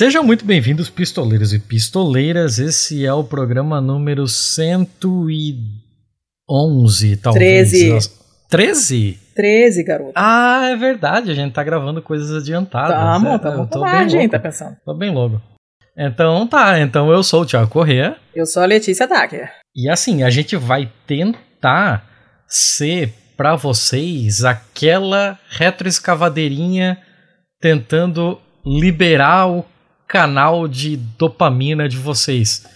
Sejam muito bem-vindos, pistoleiros e pistoleiras. Esse é o programa número 111, talvez. 13. 13? 13, garoto. Ah, é verdade, a gente tá gravando coisas adiantadas. Tamo, é, tamo eu com tô bem margem, louco. tá pensando. Tô bem louco. Então tá, então eu sou o Thiago Corrêa. Eu sou a Letícia Dacker. E assim, a gente vai tentar ser pra vocês aquela retroescavadeirinha tentando liberar o canal de dopamina de vocês.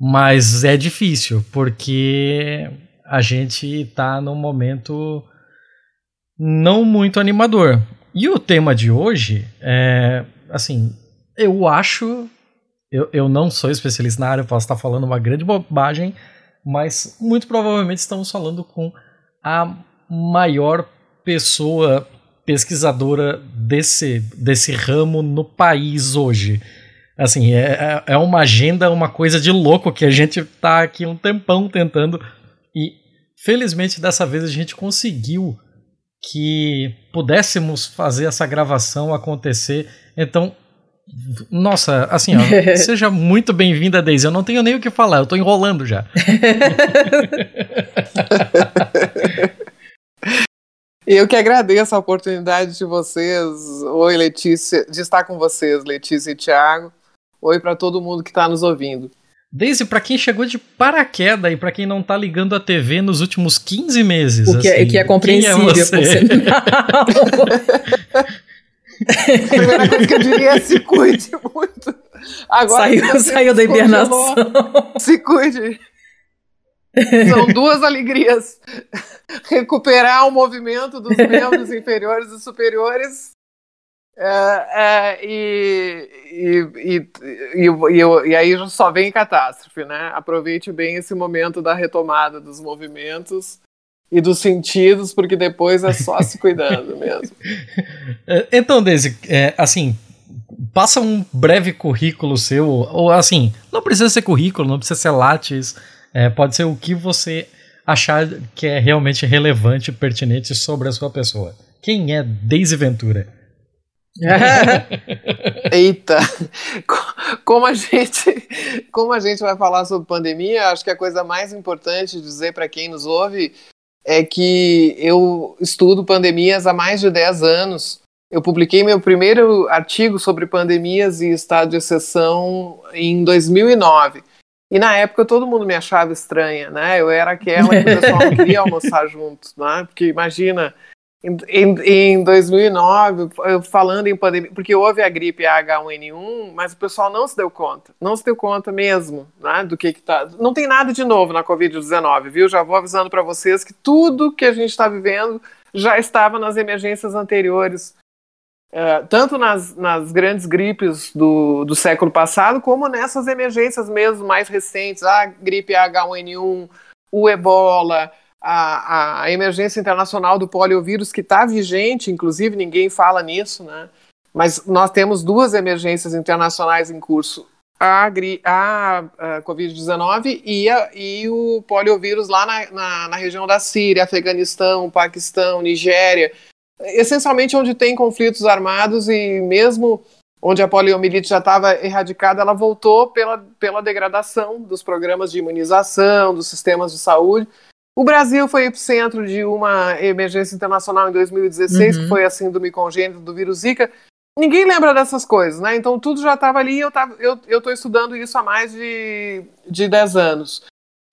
Mas é difícil, porque a gente tá num momento não muito animador. E o tema de hoje é, assim, eu acho, eu, eu não sou especialista na área, posso estar falando uma grande bobagem, mas muito provavelmente estamos falando com a maior pessoa pesquisadora desse, desse ramo no país hoje. Assim, é, é uma agenda, uma coisa de louco que a gente tá aqui um tempão tentando e felizmente dessa vez a gente conseguiu que pudéssemos fazer essa gravação acontecer. Então, nossa, assim, ó, seja muito bem-vinda, Daisy. Eu não tenho nem o que falar, eu tô enrolando já. Eu que agradeço a oportunidade de vocês. Oi, Letícia, de estar com vocês, Letícia e Thiago. Oi para todo mundo que está nos ouvindo. Daisy, para quem chegou de paraquedas e para quem não tá ligando a TV nos últimos 15 meses. O que, é- assim, que é compreensível, quem é você? por sinal. A primeira coisa que eu diria é se cuide muito. Agora que Saiu, saiu da hibernação. Se cuide. São duas alegrias. Recuperar o movimento dos membros inferiores e superiores. É, é, e, e, e, e, aí só vem catástrofe, né? Aproveite bem esse momento da retomada dos movimentos e dos sentidos, porque depois é só se cuidando mesmo. É, Então, Daisy, é, assim, passa um breve currículo seu, ou assim, não precisa ser currículo, não precisa ser lattes, pode ser o que você achar que é realmente relevante e pertinente sobre a sua pessoa. Quem é Daisy Ventura? Eita, Co- como a gente, como a gente vai falar sobre pandemia, acho que a coisa mais importante dizer para quem nos ouve é que eu estudo pandemias há mais de 10 anos. Eu publiquei meu primeiro artigo sobre pandemias e estado de exceção em 2009. E na época todo mundo me achava estranha, né? Eu era aquela que o pessoal não queria almoçar junto, né? Porque imagina, em, em, em 2009, eu falando em pandemia, porque houve a gripe H1N1, mas o pessoal não se deu conta, não se deu conta mesmo, né, do que que tá. Não tem nada de novo na Covid-19, viu? Já vou avisando para vocês que tudo que a gente está vivendo já estava nas emergências anteriores. É, tanto nas, nas grandes gripes do, do século passado, como nessas emergências mesmo mais recentes, a gripe H1N1, o ebola, a, a emergência internacional do poliovírus, que está vigente, inclusive ninguém fala nisso, né? Mas nós temos duas emergências internacionais em curso: a, a, a Covid-19 e, e o poliovírus lá na, na, na região da Síria, Afeganistão, Paquistão, Nigéria. Essencialmente onde tem conflitos armados e mesmo onde a poliomielite já estava erradicada, ela voltou pela, pela degradação dos programas de imunização, dos sistemas de saúde. O Brasil foi epicentro de uma emergência internacional em 2016, Uhum. que foi a síndrome congênita do vírus Zika. Ninguém lembra dessas coisas, né? Então tudo já estava ali e eu estou eu, estudando isso há mais de, de 10 anos.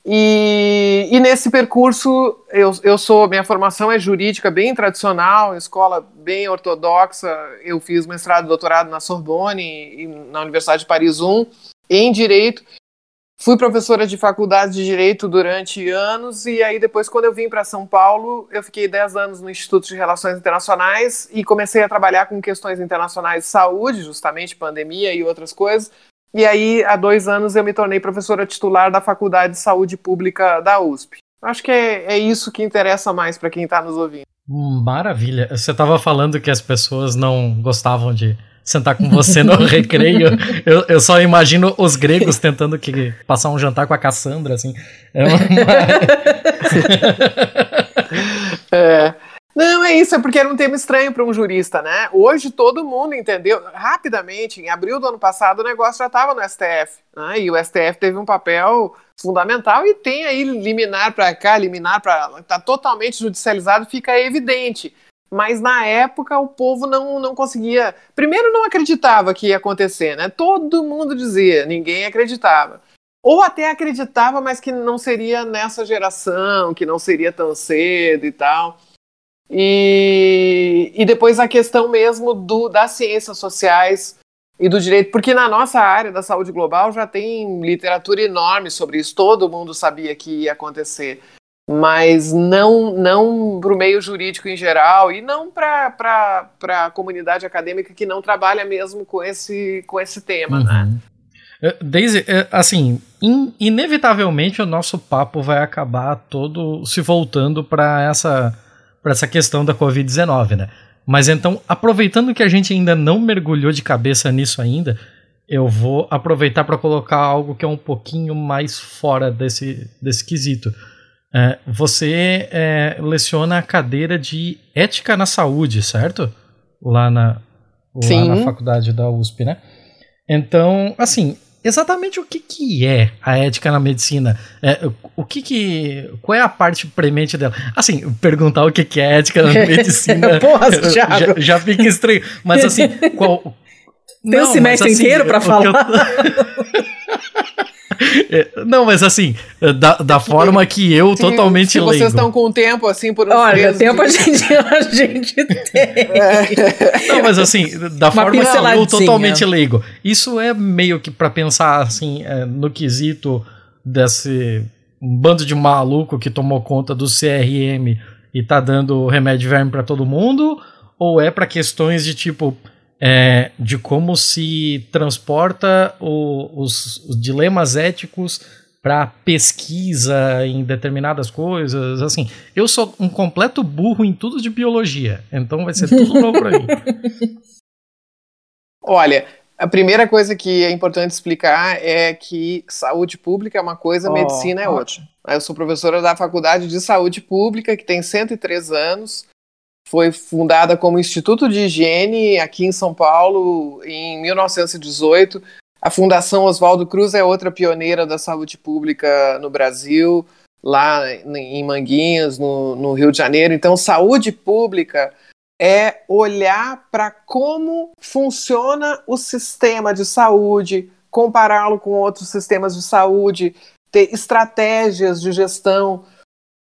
E, e nesse percurso, eu, eu sou, minha formação é jurídica bem tradicional, escola bem ortodoxa. Eu fiz mestrado e doutorado na Sorbonne e na Universidade de Paris I, em Direito. Fui professora de faculdade de Direito durante anos, e aí depois, quando eu vim para São Paulo, eu fiquei 10 anos no Instituto de Relações Internacionais e comecei a trabalhar com questões internacionais de saúde, justamente pandemia e outras coisas. E aí, há dois anos, eu me tornei professora titular da Faculdade de Saúde Pública da USP. Acho que é, é isso que interessa mais para quem está nos ouvindo. Maravilha. Você estava falando que as pessoas não gostavam de sentar com você no recreio. Eu, eu só imagino os gregos tentando que, passar um jantar com a Cassandra, assim. É uma... É. Não, é isso, é porque era um tema estranho para um jurista, né? Hoje todo mundo entendeu rapidamente. Em abril do ano passado o negócio já estava no STF, né? E o STF teve um papel fundamental e tem aí liminar para cá, liminar para lá, está totalmente judicializado, fica evidente. Mas na época o povo não, não conseguia. Primeiro, não acreditava que ia acontecer, né? Todo mundo dizia, ninguém acreditava. Ou até acreditava, mas que não seria nessa geração, que não seria tão cedo e tal. E, e depois a questão mesmo do, das ciências sociais e do direito, porque na nossa área da saúde global já tem literatura enorme sobre isso, todo mundo sabia que ia acontecer mas não não para o meio jurídico em geral e não para a comunidade acadêmica que não trabalha mesmo com esse, com esse tema, uhum. né? Daisy, é, assim, in, inevitavelmente o nosso papo vai acabar todo se voltando para essa, essa questão da Covid-19, né? Mas então, aproveitando que a gente ainda não mergulhou de cabeça nisso ainda, eu vou aproveitar para colocar algo que é um pouquinho mais fora desse, desse quesito. É, você é, leciona a cadeira de ética na saúde, certo? Lá na, lá na faculdade da USP, né? Então, assim, exatamente o que, que é a ética na medicina? É, o que que, qual é a parte premente dela? Assim, perguntar o que, que é ética na medicina Porra, já, já fica estranho. Mas assim, qual... Tem não, um semestre assim, inteiro para falar. É, não, mas assim, da, da forma que eu se, totalmente se leigo. vocês estão com tempo, assim, por uns Olha, tempo de... a, gente, a gente tem. É. Não, mas assim, da Uma forma que eu totalmente leigo. Isso é meio que para pensar, assim, é, no quesito desse um bando de maluco que tomou conta do CRM e tá dando remédio verme para todo mundo? Ou é para questões de tipo é, de como se transporta o, os, os, dilemas éticos para pesquisa em determinadas coisas. Assim, eu sou um completo burro em tudo de biologia, então vai ser tudo novo para mim. Olha, a primeira coisa que é importante explicar é que saúde pública é uma coisa, oh, medicina é outra. Eu sou professora da Faculdade de Saúde Pública, que tem 103 anos foi fundada como Instituto de Higiene aqui em São Paulo em 1918. A Fundação Oswaldo Cruz é outra pioneira da saúde pública no Brasil, lá em Manguinhos, no, no Rio de Janeiro. Então, saúde pública é olhar para como funciona o sistema de saúde, compará-lo com outros sistemas de saúde, ter estratégias de gestão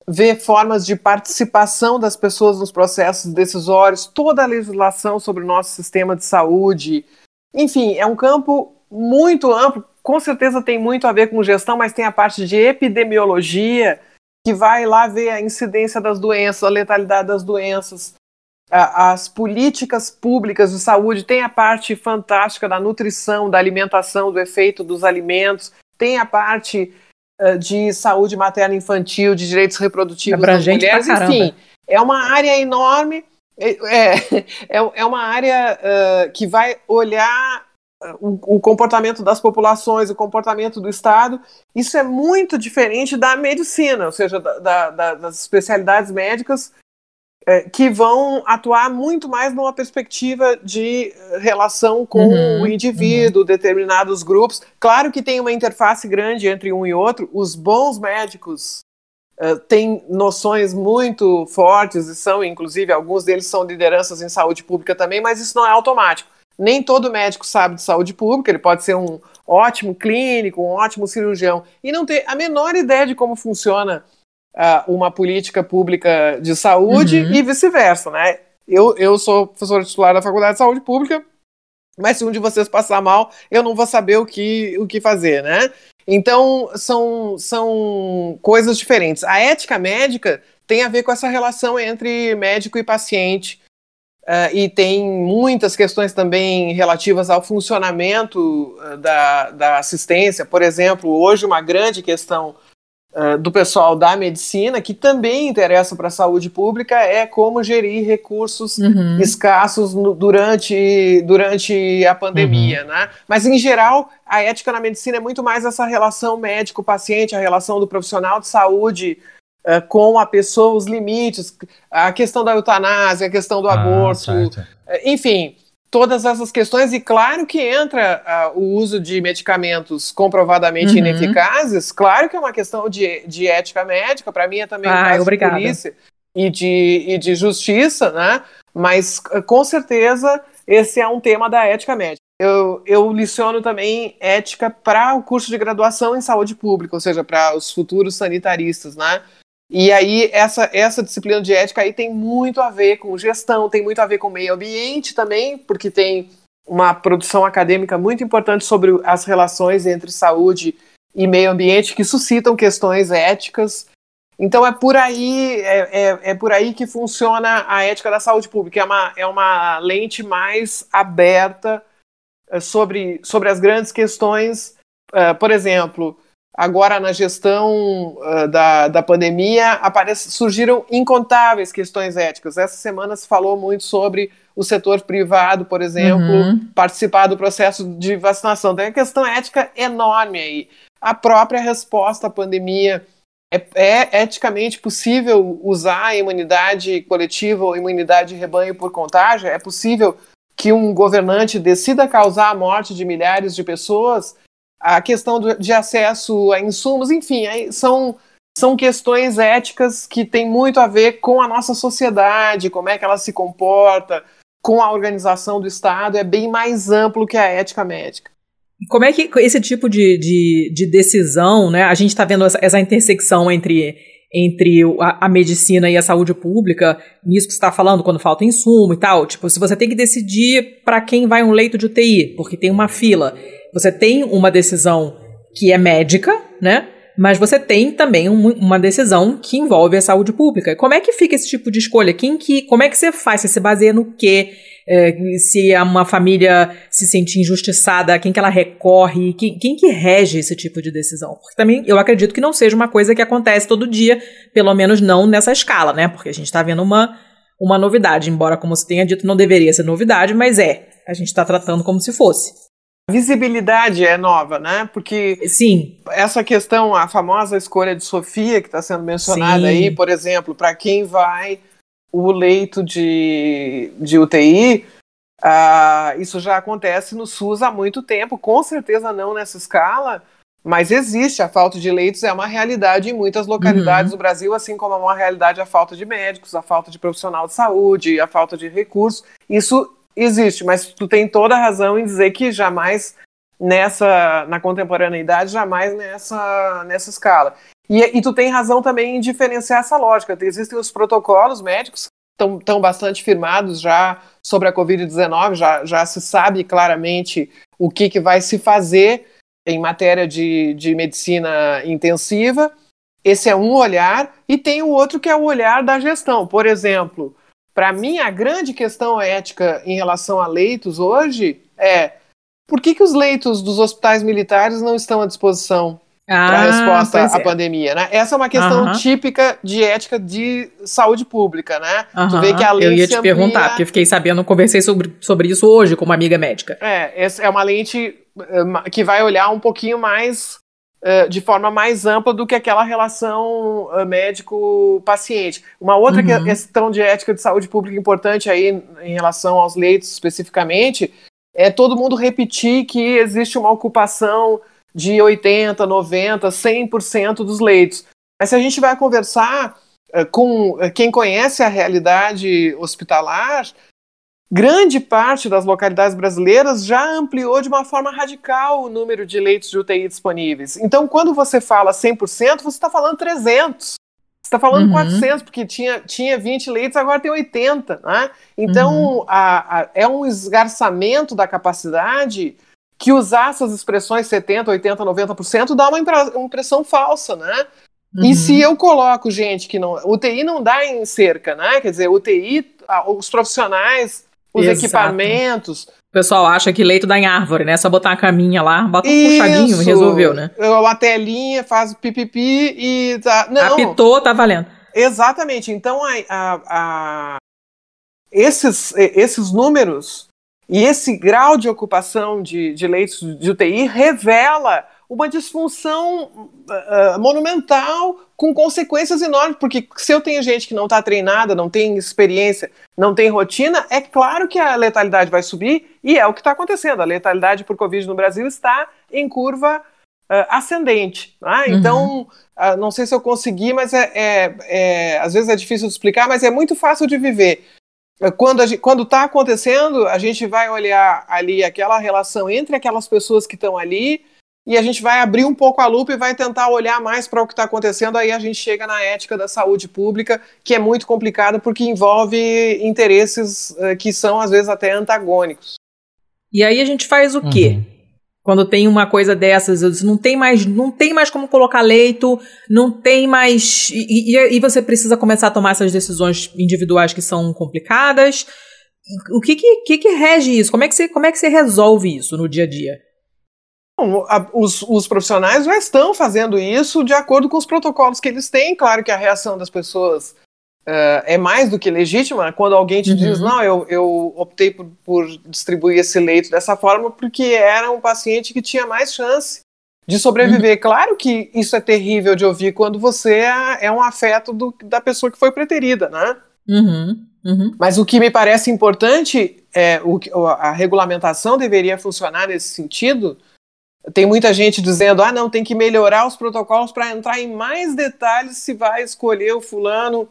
ver formas de participação das pessoas nos processos decisórios, toda a legislação sobre o nosso sistema de saúde. Enfim, é um campo muito amplo, com certeza tem muito a ver com gestão, mas tem a parte de epidemiologia, que vai lá ver a incidência das doenças, a letalidade das doenças, as políticas públicas de saúde, tem a parte fantástica da nutrição, da alimentação, do efeito dos alimentos, tem a parte de saúde materna infantil, de direitos reprodutivos das mulheres, enfim, é uma área enorme, é, é, é, é uma área uh, que vai olhar eh, o, o, comportamento das populações, o comportamento do Estado. Isso é muito diferente da medicina, ou seja, da, da, das especialidades médicas é, que vão atuar muito mais numa perspectiva de relação com uhum, o indivíduo, uhum. determinados grupos. Claro que tem uma interface grande entre um e outro. Os bons médicos uh, têm noções muito fortes e são, inclusive, alguns deles são lideranças em saúde pública também, mas isso não é automático. Nem todo médico sabe de saúde pública, ele pode ser um ótimo clínico, um ótimo cirurgião e não ter a menor ideia de como funciona uh, uma política pública de saúde uhum. e vice-versa, né? Eu, eu sou professor titular da Faculdade de Saúde Pública, mas se um de vocês passar mal, eu não vou saber o que, o que fazer, né? Então, são, são coisas diferentes. A ética médica tem a ver com essa relação entre médico e paciente, uh, e tem muitas questões também relativas ao funcionamento uh, da, da assistência. Por exemplo, hoje uma grande questão uh, do pessoal da medicina, que também interessa para a saúde pública, é como gerir recursos uhum. escassos no, durante, durante a pandemia. Uhum. Né? Mas, em geral, a ética na medicina é muito mais essa relação médico-paciente, a relação do profissional de saúde uh, com a pessoa os limites, a questão da eutanásia, a questão do ah, aborto, certo. enfim, todas essas questões, e claro que entra uh, o uso de medicamentos comprovadamente uhum. ineficazes, claro que é uma questão de, de ética médica, para mim é também ah, um caso obrigada. de polícia e de, e de justiça, né? Mas com certeza esse é um tema da ética médica. Eu, eu liciono também ética para o curso de graduação em saúde pública, ou seja, para os futuros sanitaristas, né? E aí, essa, essa disciplina de ética aí tem muito a ver com gestão, tem muito a ver com meio ambiente também, porque tem uma produção acadêmica muito importante sobre as relações entre saúde e meio ambiente que suscitam questões éticas. Então é por aí é, é, é, por aí que funciona a ética da saúde pública. É uma, é uma lente mais aberta é, sobre, sobre as grandes questões. Uh, por exemplo, agora na gestão uh, da, da pandemia aparece, surgiram incontáveis questões éticas. Essa semana se falou muito sobre o setor privado, por exemplo, uhum. participar do processo de vacinação. Tem uma questão ética enorme aí. A própria resposta à pandemia. É, é eticamente possível usar a imunidade coletiva ou imunidade de rebanho por contágio? É possível que um governante decida causar a morte de milhares de pessoas a questão de acesso a insumos, enfim, são, são questões éticas que têm muito a ver com a nossa sociedade, como é que ela se comporta, com a organização do Estado, é bem mais amplo que a ética médica. Como é que esse tipo de, de, de decisão, né? A gente está vendo essa, essa intersecção entre entre a, a, medicina e a saúde pública, nisso que você está falando, quando falta insumo e tal. Tipo, se você tem que decidir para quem vai um leito de UTI, porque tem uma fila, você tem uma decisão que é médica, né? Mas você tem também um, uma decisão que envolve a saúde pública. Como é que fica esse tipo de escolha? Quem que, como é que você faz? Você se baseia no quê? É, se uma família se sentir injustiçada, quem que ela recorre, quem, quem que rege esse tipo de decisão? Porque também eu acredito que não seja uma coisa que acontece todo dia, pelo menos não nessa escala, né? Porque a gente está vendo uma, uma novidade, embora, como você tenha dito, não deveria ser novidade, mas é. A gente está tratando como se fosse. Visibilidade é nova, né? Porque sim, essa questão, a famosa escolha de Sofia que está sendo mencionada Sim. aí, por exemplo, para quem vai o leito de, de UTI, ah, isso já acontece no SUS há muito tempo, com certeza não nessa escala, mas existe. A falta de leitos é uma realidade em muitas localidades uhum. do Brasil, assim como é uma realidade a falta de médicos, a falta de profissional de saúde, a falta de recursos. Isso existe, mas tu tem toda a razão em dizer que jamais nessa na contemporaneidade, jamais nessa nessa escala. E, e tu tem razão também em diferenciar essa lógica. Existem os protocolos médicos estão tão bastante firmados já sobre a Covid-19, já, já se sabe claramente o que, que vai se fazer em matéria de, de medicina intensiva. Esse é um olhar, e tem o outro que é o olhar da gestão. Por exemplo, para mim, a grande questão ética em relação a leitos hoje é por que, que os leitos dos hospitais militares não estão à disposição ah, para resposta à é. pandemia, né? Essa é uma questão uh -huh. típica de ética de saúde pública, né? Uh -huh. Tu vê que a lei Eu ia te amplia... perguntar, porque eu fiquei sabendo, conversei sobre, sobre isso hoje com uma amiga médica. É, essa é uma lente uh, que vai olhar um pouquinho mais de forma mais ampla do que aquela relação uh, médico-paciente. Uma outra uhum. questão de ética de saúde pública importante aí em relação aos leitos especificamente é todo mundo repetir que existe uma ocupação de 80, 90, 100% dos leitos. Mas se a gente vai conversar com quem conhece a realidade hospitalar, grande parte das localidades brasileiras já ampliou de uma forma radical o número de leitos de UTI disponíveis. Então, quando você fala 100%, você está falando 300. Você está falando uhum. 400, porque tinha, tinha 20 leitos, agora tem 80. Né? Então, uhum. a, a, é um esgarçamento da capacidade que usar essas expressões 70, 80, 90% dá uma impressão falsa, né? Uhum. E se eu coloco gente que não. UTI não dá em cerca, né? Quer dizer, UTI, os profissionais, os Exato. equipamentos. O pessoal acha que leito dá em árvore, né? Só botar uma caminha lá, bota um Isso. puxadinho e resolveu, né? Uma telinha, faz pipipi e tá. Não. Apitou, tá valendo. Exatamente. Então, a, a, a... Esses, esses números e esse grau de ocupação de, de leitos de UTI revela uma disfunção uh, monumental com consequências enormes, porque se eu tenho gente que não está treinada, não tem experiência, não tem rotina, é claro que a letalidade vai subir e é o que está acontecendo. A letalidade por Covid no Brasil está em curva uh, ascendente. Né? Uhum. Então, uh, não sei se eu consegui, mas é, é, é, às vezes é difícil de explicar, mas é muito fácil de viver. Quando está acontecendo, a gente vai olhar ali aquela relação entre aquelas pessoas que estão ali e a gente vai abrir um pouco a lupa e vai tentar olhar mais para o que está acontecendo. Aí a gente chega na ética da saúde pública, que é muito complicado porque envolve interesses uh, que são às vezes até antagônicos. E aí a gente faz o quê? Uhum. Quando tem uma coisa dessas, eu disse, não tem mais, não tem mais como colocar leito, não tem mais. E, e, e você precisa começar a tomar essas decisões individuais que são complicadas. O que que, que, que rege isso? Como é que, você, como é que você resolve isso no dia a dia? Os, os, profissionais já estão fazendo isso de acordo com os protocolos que eles têm. Claro que a reação das pessoas uh, é mais do que legítima quando alguém te uhum. diz: não, eu, eu optei por, por, distribuir esse leito dessa forma porque era um paciente que tinha mais chance de sobreviver. Uhum. Claro que isso é terrível de ouvir quando você é, é um afeto do, da pessoa que foi preterida, né? Uhum. Uhum. Mas o que me parece importante é o, a regulamentação deveria funcionar nesse sentido. Tem muita gente dizendo: ah, não, tem que melhorar os protocolos para entrar em mais detalhes se vai escolher o fulano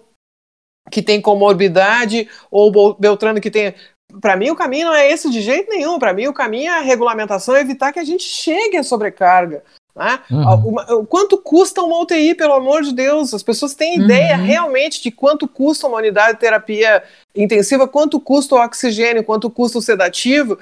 que tem comorbidade ou o Beltrano que tem. Para mim, o caminho não é esse de jeito nenhum. Para mim, o caminho é a regulamentação, é evitar que a gente chegue à sobrecarga. Né? Uhum. quanto custa uma UTI, pelo amor de Deus? As pessoas têm ideia uhum. realmente de quanto custa uma unidade de terapia intensiva, quanto custa o oxigênio, quanto custa o sedativo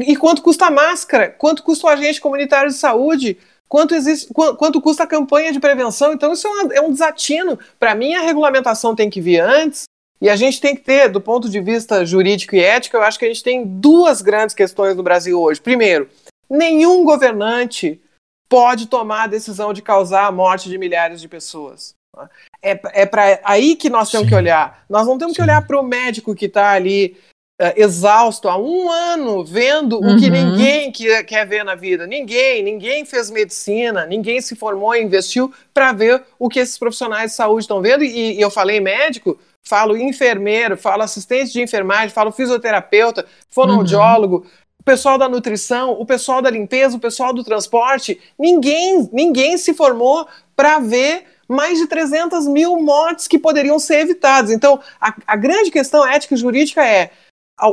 e quanto custa a máscara, quanto custa o agente comunitário de saúde quanto, existe, quanto custa a campanha de prevenção. Então, isso é, uma, é um desatino. Para mim, a regulamentação tem que vir antes. E a gente tem que ter, do ponto de vista jurídico e ético, eu acho que a gente tem duas grandes questões no Brasil hoje. Primeiro, nenhum governante pode tomar a decisão de causar a morte de milhares de pessoas. É, é para aí que nós temos Sim. que olhar. Nós não temos Sim. que olhar para o médico que está ali uh, exausto há um ano vendo uhum. o que uhum. ninguém que, quer ver na vida. Ninguém, ninguém fez medicina, ninguém se formou e investiu para ver o que esses profissionais de saúde estão vendo. E, e eu falei médico, falo enfermeiro, falo assistente de enfermagem, falo fisioterapeuta, fonoaudiólogo. Uhum o pessoal da nutrição, o pessoal da limpeza, o pessoal do transporte, ninguém, ninguém se formou para ver mais de 300 mil mortes que poderiam ser evitadas. Então, a, a grande questão ética e jurídica é: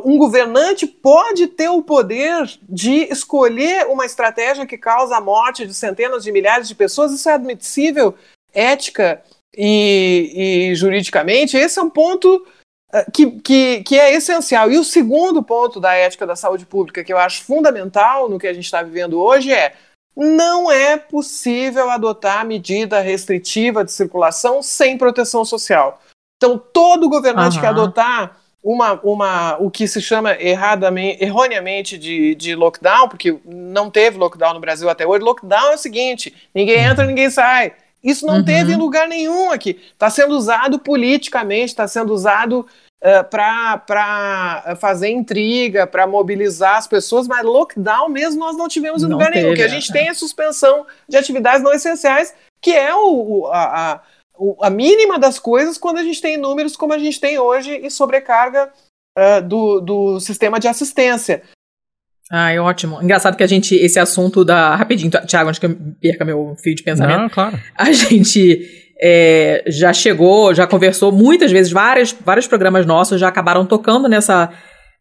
um governante pode ter o poder de escolher uma estratégia que causa a morte de centenas de milhares de pessoas. Isso é admissível, ética e, e juridicamente. Esse é um ponto eh, que, que, que, é essencial. E o segundo ponto da ética da saúde pública, que eu acho fundamental no que a gente está vivendo hoje, é não é possível adotar medida restritiva de circulação sem proteção social. Então, todo governante uhum. que adotar uma, uma, o que se chama erradamente, erroneamente de, de lockdown, porque não teve lockdown no Brasil até hoje. Lockdown é o seguinte: ninguém entra, ninguém sai. Isso não uhum. teve em lugar nenhum aqui. Está sendo usado politicamente, está sendo usado uh, para fazer intriga, para mobilizar as pessoas, mas lockdown mesmo nós não tivemos em não lugar teve, nenhum. O que a gente é. tem é suspensão de atividades não essenciais, que é o, a, a a mínima das coisas quando a gente tem números como a gente tem hoje e sobrecarga uh, do, do sistema de assistência. Ah, é ótimo. Engraçado que a gente, esse assunto da. Rapidinho, Thiago, antes que eu perca meu fio de pensamento. Não, claro. A gente é, já chegou, já conversou muitas vezes, várias, vários programas nossos já acabaram tocando nessa.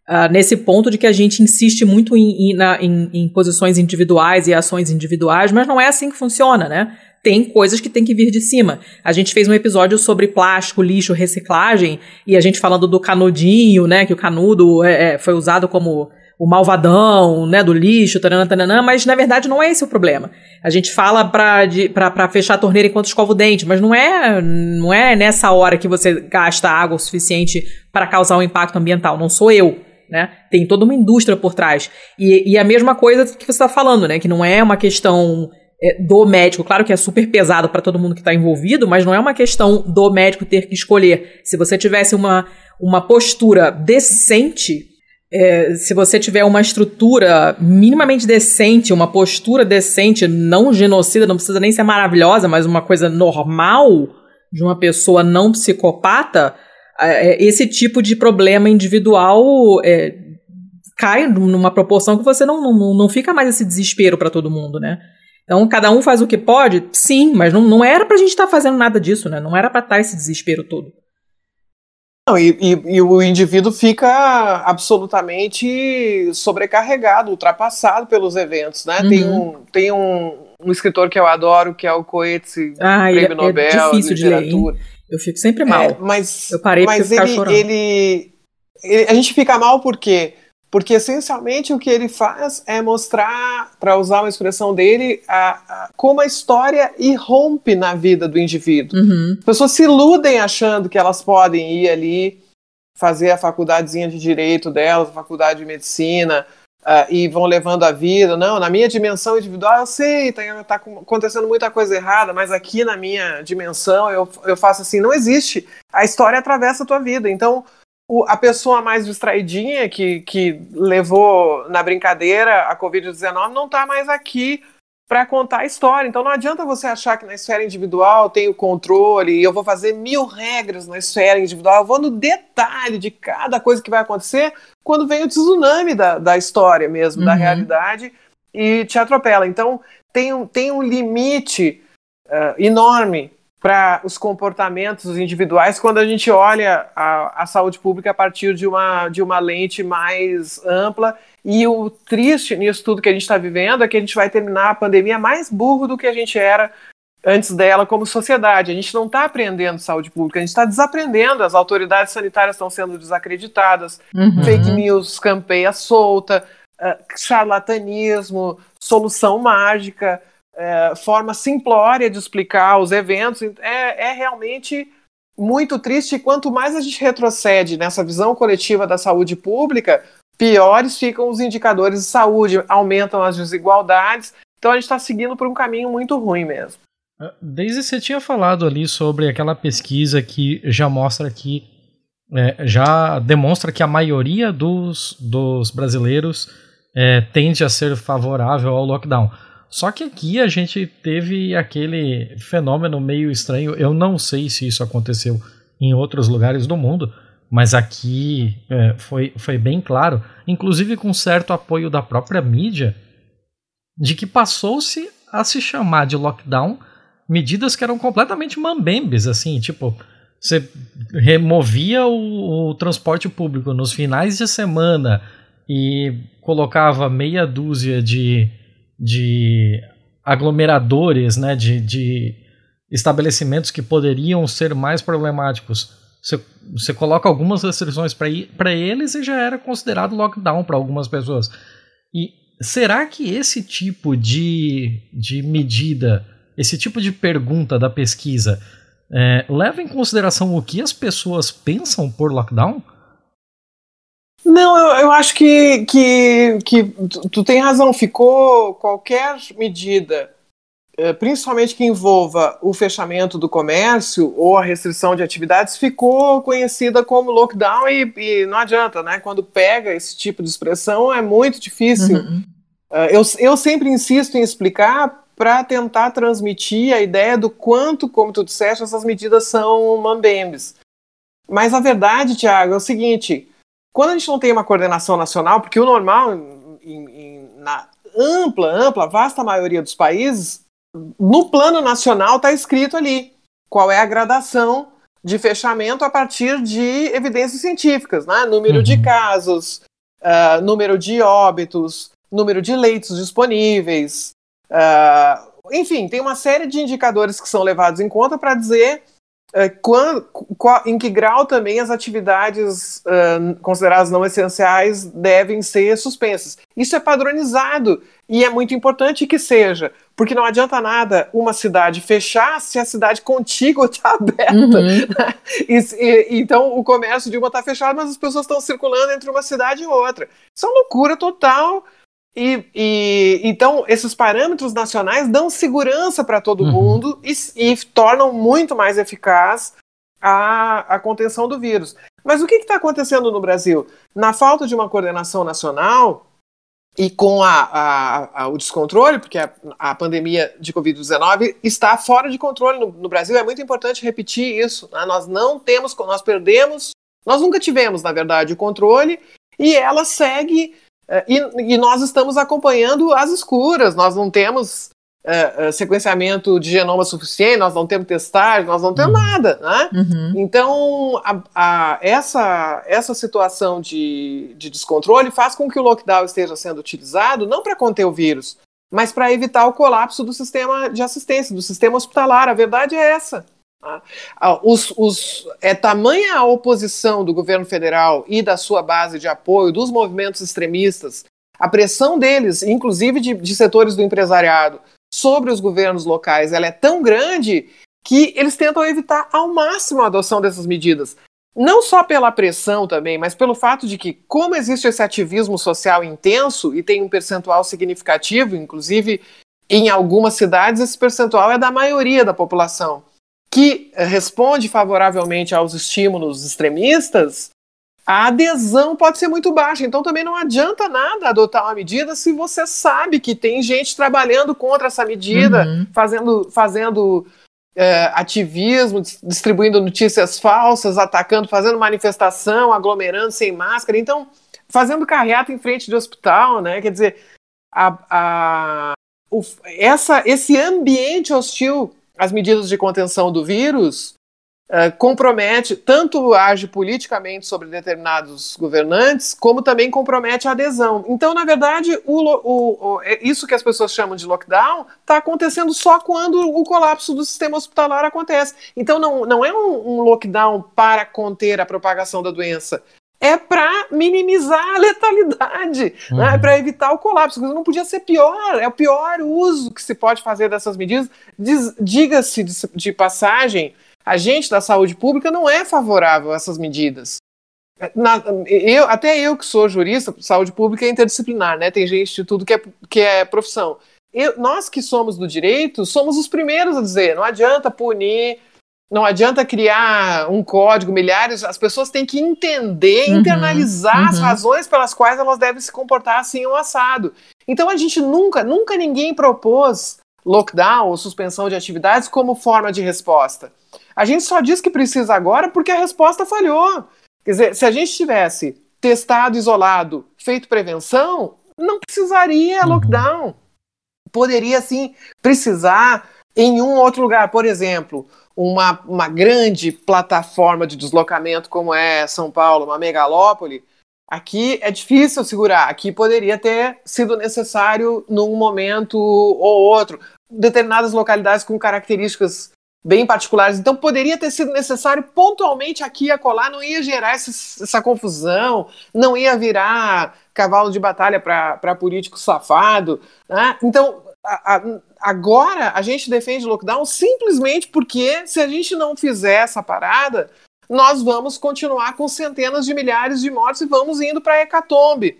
Uh, nesse ponto de que a gente insiste muito em, em, na, em, em posições individuais e ações individuais, mas não é assim que funciona, né? Tem coisas que tem que vir de cima. A gente fez um episódio sobre plástico, lixo, reciclagem, e a gente falando do canudinho, né? Que o canudo é, é, foi usado como o malvadão, né, do lixo, taranã, taranã, mas na verdade não é esse o problema. A gente fala pra, de, fechar a torneira enquanto escova o dente, mas não é, não é nessa hora que você gasta água o suficiente para causar um impacto ambiental. Não sou eu. Né? Tem toda uma indústria por trás. E, e a mesma coisa que você está falando, né? Que não é uma questão do médico. Claro que é super pesado para todo mundo que está envolvido, mas não é uma questão do médico ter que escolher. Se você tivesse uma, uma postura decente é, se você tiver uma estrutura minimamente decente, uma postura decente, não genocida, não precisa nem ser maravilhosa, mas uma coisa normal de uma pessoa não psicopata, é, é esse tipo de problema individual é, cai numa proporção que você não, não, não fica mais esse desespero para todo mundo, né? Então, cada um faz o que pode, sim, mas não, não era pra gente estar tá fazendo nada disso, né? Não era pra estar tá esse desespero todo. Não, e, e, e, o indivíduo fica absolutamente sobrecarregado, ultrapassado pelos eventos, né? Uhum. Tem, um, tem um, um escritor que eu adoro, que é o Coetzee, ah, Prêmio é, Nobel é difícil de, literatura. Ler, eu fico sempre mal. É, mas, eu parei mas porque ele, chorando. Ele, ele, a gente fica mal porque porque essencialmente o que ele faz é mostrar, para usar uma expressão dele, a, a, como a história irrompe na vida do indivíduo. Uhum. As pessoas se iludem achando que elas podem ir ali fazer a faculdadezinha de direito delas, a faculdade de medicina, uh, e vão levando a vida. Não, na minha dimensão individual eu sei, está tá acontecendo muita coisa errada, mas aqui na minha dimensão eu, eu faço assim. Não existe. A história atravessa a tua vida. Então o, a pessoa mais distraidinha que, que levou na brincadeira a Covid-19 não está mais aqui para contar a história. Então não adianta você achar que na esfera individual tem o controle e eu vou fazer mil regras na esfera individual. Eu vou no detalhe de cada coisa que vai acontecer quando vem o tsunami da, da história mesmo, uhum. da realidade, e te atropela. Então tem um, tem um limite uh, enorme para os comportamentos individuais quando a gente olha a, a, saúde pública a partir de uma, de uma lente mais ampla. E o triste nisso tudo que a gente está vivendo é que a gente vai terminar a pandemia mais burro do que a gente era antes dela como sociedade. A gente não está aprendendo saúde pública, a gente está desaprendendo. As autoridades sanitárias estão sendo desacreditadas, uhum. fake news, campeia solta, uh, charlatanismo, solução mágica é, forma simplória de explicar os eventos. É, é realmente muito triste. E quanto mais a gente retrocede nessa visão coletiva da saúde pública, piores ficam os indicadores de saúde, aumentam as desigualdades. Então a gente está seguindo por um caminho muito ruim mesmo. Ah, Desde você tinha falado ali sobre aquela pesquisa que já mostra que é, já demonstra que a maioria dos, dos brasileiros é, tende a ser favorável ao lockdown. Só que aqui a gente teve aquele fenômeno meio estranho. Eu não sei se isso aconteceu em outros lugares do mundo, mas aqui é, foi, foi bem claro, inclusive com certo apoio da própria mídia, de que passou-se a se chamar de lockdown medidas que eram completamente mambembes, assim, tipo, você removia o, o transporte público nos finais de semana e colocava meia dúzia de de aglomeradores, né, de, de estabelecimentos que poderiam ser mais problemáticos. Você, você coloca algumas restrições para eles e já era considerado lockdown para algumas pessoas. E será que esse tipo de, de medida, esse tipo de pergunta da pesquisa, é, leva em consideração o que as pessoas pensam por lockdown? Não, eu, eu acho que, que, que tu, tu tem razão. Ficou qualquer medida, eh, principalmente que envolva o fechamento do comércio ou a restrição de atividades, ficou conhecida como lockdown e, e não adianta, né? Quando pega esse tipo de expressão é muito difícil. Uhum. Eh, eu, eu sempre insisto em explicar para tentar transmitir a ideia do quanto, como tu disseste, essas medidas são mambembes. Mas a verdade, Tiago, é o seguinte: quando a gente não tem uma coordenação nacional, porque o normal, em, em, na ampla, ampla, vasta maioria dos países, no plano nacional está escrito ali qual é a gradação de fechamento a partir de evidências científicas, né? Número uhum. de casos, uh, número de óbitos, número de leitos disponíveis, uh, enfim, tem uma série de indicadores que são levados em conta para dizer é, qual, qual, em que grau também as atividades uh, consideradas não essenciais devem ser suspensas. Isso é padronizado e é muito importante que seja, porque não adianta nada uma cidade fechar se a cidade contígua está aberta. Uhum. E, e, então o comércio de uma está fechado, mas as pessoas estão circulando entre uma cidade e outra. Isso é uma loucura total e, e, então esses parâmetros nacionais dão segurança para todo uhum. mundo e, e, tornam muito mais eficaz a, a contenção do vírus. Mas o que está acontecendo no Brasil? Na falta de uma coordenação nacional e com a, a, a, o descontrole, porque a, pandemia de Covid-19 está fora de controle no, no, Brasil, é muito importante repetir isso. Né? Nós não temos, nós perdemos, nós nunca tivemos, na verdade, o controle e ela segue. Eh, e, e nós estamos acompanhando as escuras, nós não temos uh, sequenciamento de genoma suficiente, nós não temos testagem, nós não temos uhum. nada, né? Uhum. Então, a, a, essa, essa situação de, de descontrole faz com que o lockdown esteja sendo utilizado não para conter o vírus, mas para evitar o colapso do sistema de assistência, do sistema hospitalar. A verdade é essa. Tá? Os, os, é tamanha a oposição do governo federal e da sua base de apoio, dos movimentos extremistas, a pressão deles, inclusive de, de setores do empresariado, sobre os governos locais ela é tão grande que eles tentam evitar ao máximo a adoção dessas medidas. Não só pela pressão também, mas pelo fato de que, como existe esse ativismo social intenso e tem um percentual significativo, inclusive em algumas cidades, esse percentual é da maioria da população, que responde favoravelmente aos estímulos extremistas, a adesão pode ser muito baixa. Então também não adianta nada adotar uma medida se você sabe que tem gente trabalhando contra essa medida, uhum. fazendo, fazendo é, ativismo, distribuindo notícias falsas, atacando, fazendo manifestação, aglomerando sem máscara. Então, fazendo carreata em frente de hospital, né? Quer dizer, a, a, o, essa, esse ambiente hostil às medidas de contenção do vírus Uh, compromete, tanto age politicamente sobre determinados governantes, como também compromete a adesão. Então, na verdade, o, o, o, é isso que as pessoas chamam de lockdown está acontecendo só quando o colapso do sistema hospitalar acontece. Então, não, não é um, um lockdown para conter a propagação da doença. É para minimizar a letalidade, né? uhum. né? para evitar o colapso. Não podia ser pior, é o pior uso que se pode fazer dessas medidas. Diga-se de, de passagem, a gente da saúde pública não é favorável a essas medidas. Na, eu, até eu que sou jurista, saúde pública é interdisciplinar, né? Tem gente de tudo que é, que é profissão. Eu, nós que somos do direito, somos os primeiros a dizer: não adianta punir, não adianta criar um código, milhares. As pessoas têm que entender, uhum, internalizar uhum. as razões pelas quais elas devem se comportar assim ou assado. Então a gente nunca, nunca ninguém propôs lockdown ou suspensão de atividades como forma de resposta. A gente só diz que precisa agora porque a resposta falhou. Quer dizer, se a gente tivesse testado, isolado, feito prevenção, não precisaria uhum. lockdown. Poderia, sim, precisar em um outro lugar. Por exemplo, uma, uma grande plataforma de deslocamento como é São Paulo, uma megalópole, aqui é difícil segurar. Aqui poderia ter sido necessário num momento ou outro. Determinadas localidades com características bem particulares. Então poderia ter sido necessário pontualmente aqui e acolá, não ia gerar essa, essa confusão, não ia virar cavalo de batalha para político safado. Né? Então, a, agora a gente defende o lockdown simplesmente porque se a gente não fizer essa parada, nós vamos continuar com centenas de milhares de mortes e vamos indo para a hecatombe.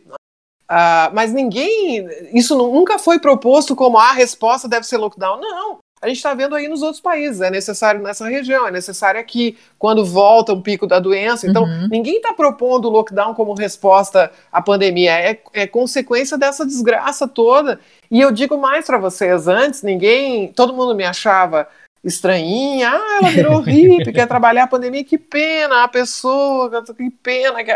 Uh, mas ninguém, isso nunca foi proposto como ah, a resposta deve ser lockdown. Não, a gente está vendo aí nos outros países. É necessário nessa região, é necessário aqui, quando volta um pico da doença. Então, uhum. ninguém está propondo o lockdown como resposta à pandemia. É, é consequência dessa desgraça toda. E eu digo mais para vocês: antes, ninguém. Todo mundo me achava estranhinha. Ah, ela virou hippie, quer trabalhar a pandemia. Que pena, a pessoa, que pena que.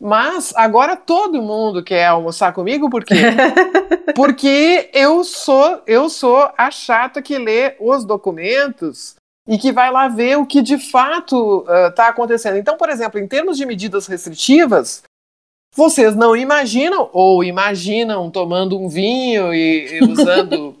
Mas agora todo mundo quer almoçar comigo, por quê? Porque eu sou, eu sou a chata que lê os documentos e que vai lá ver o que de fato está uh, acontecendo. Então, por exemplo, em termos de medidas restritivas, vocês não imaginam, ou imaginam tomando um vinho e, e usando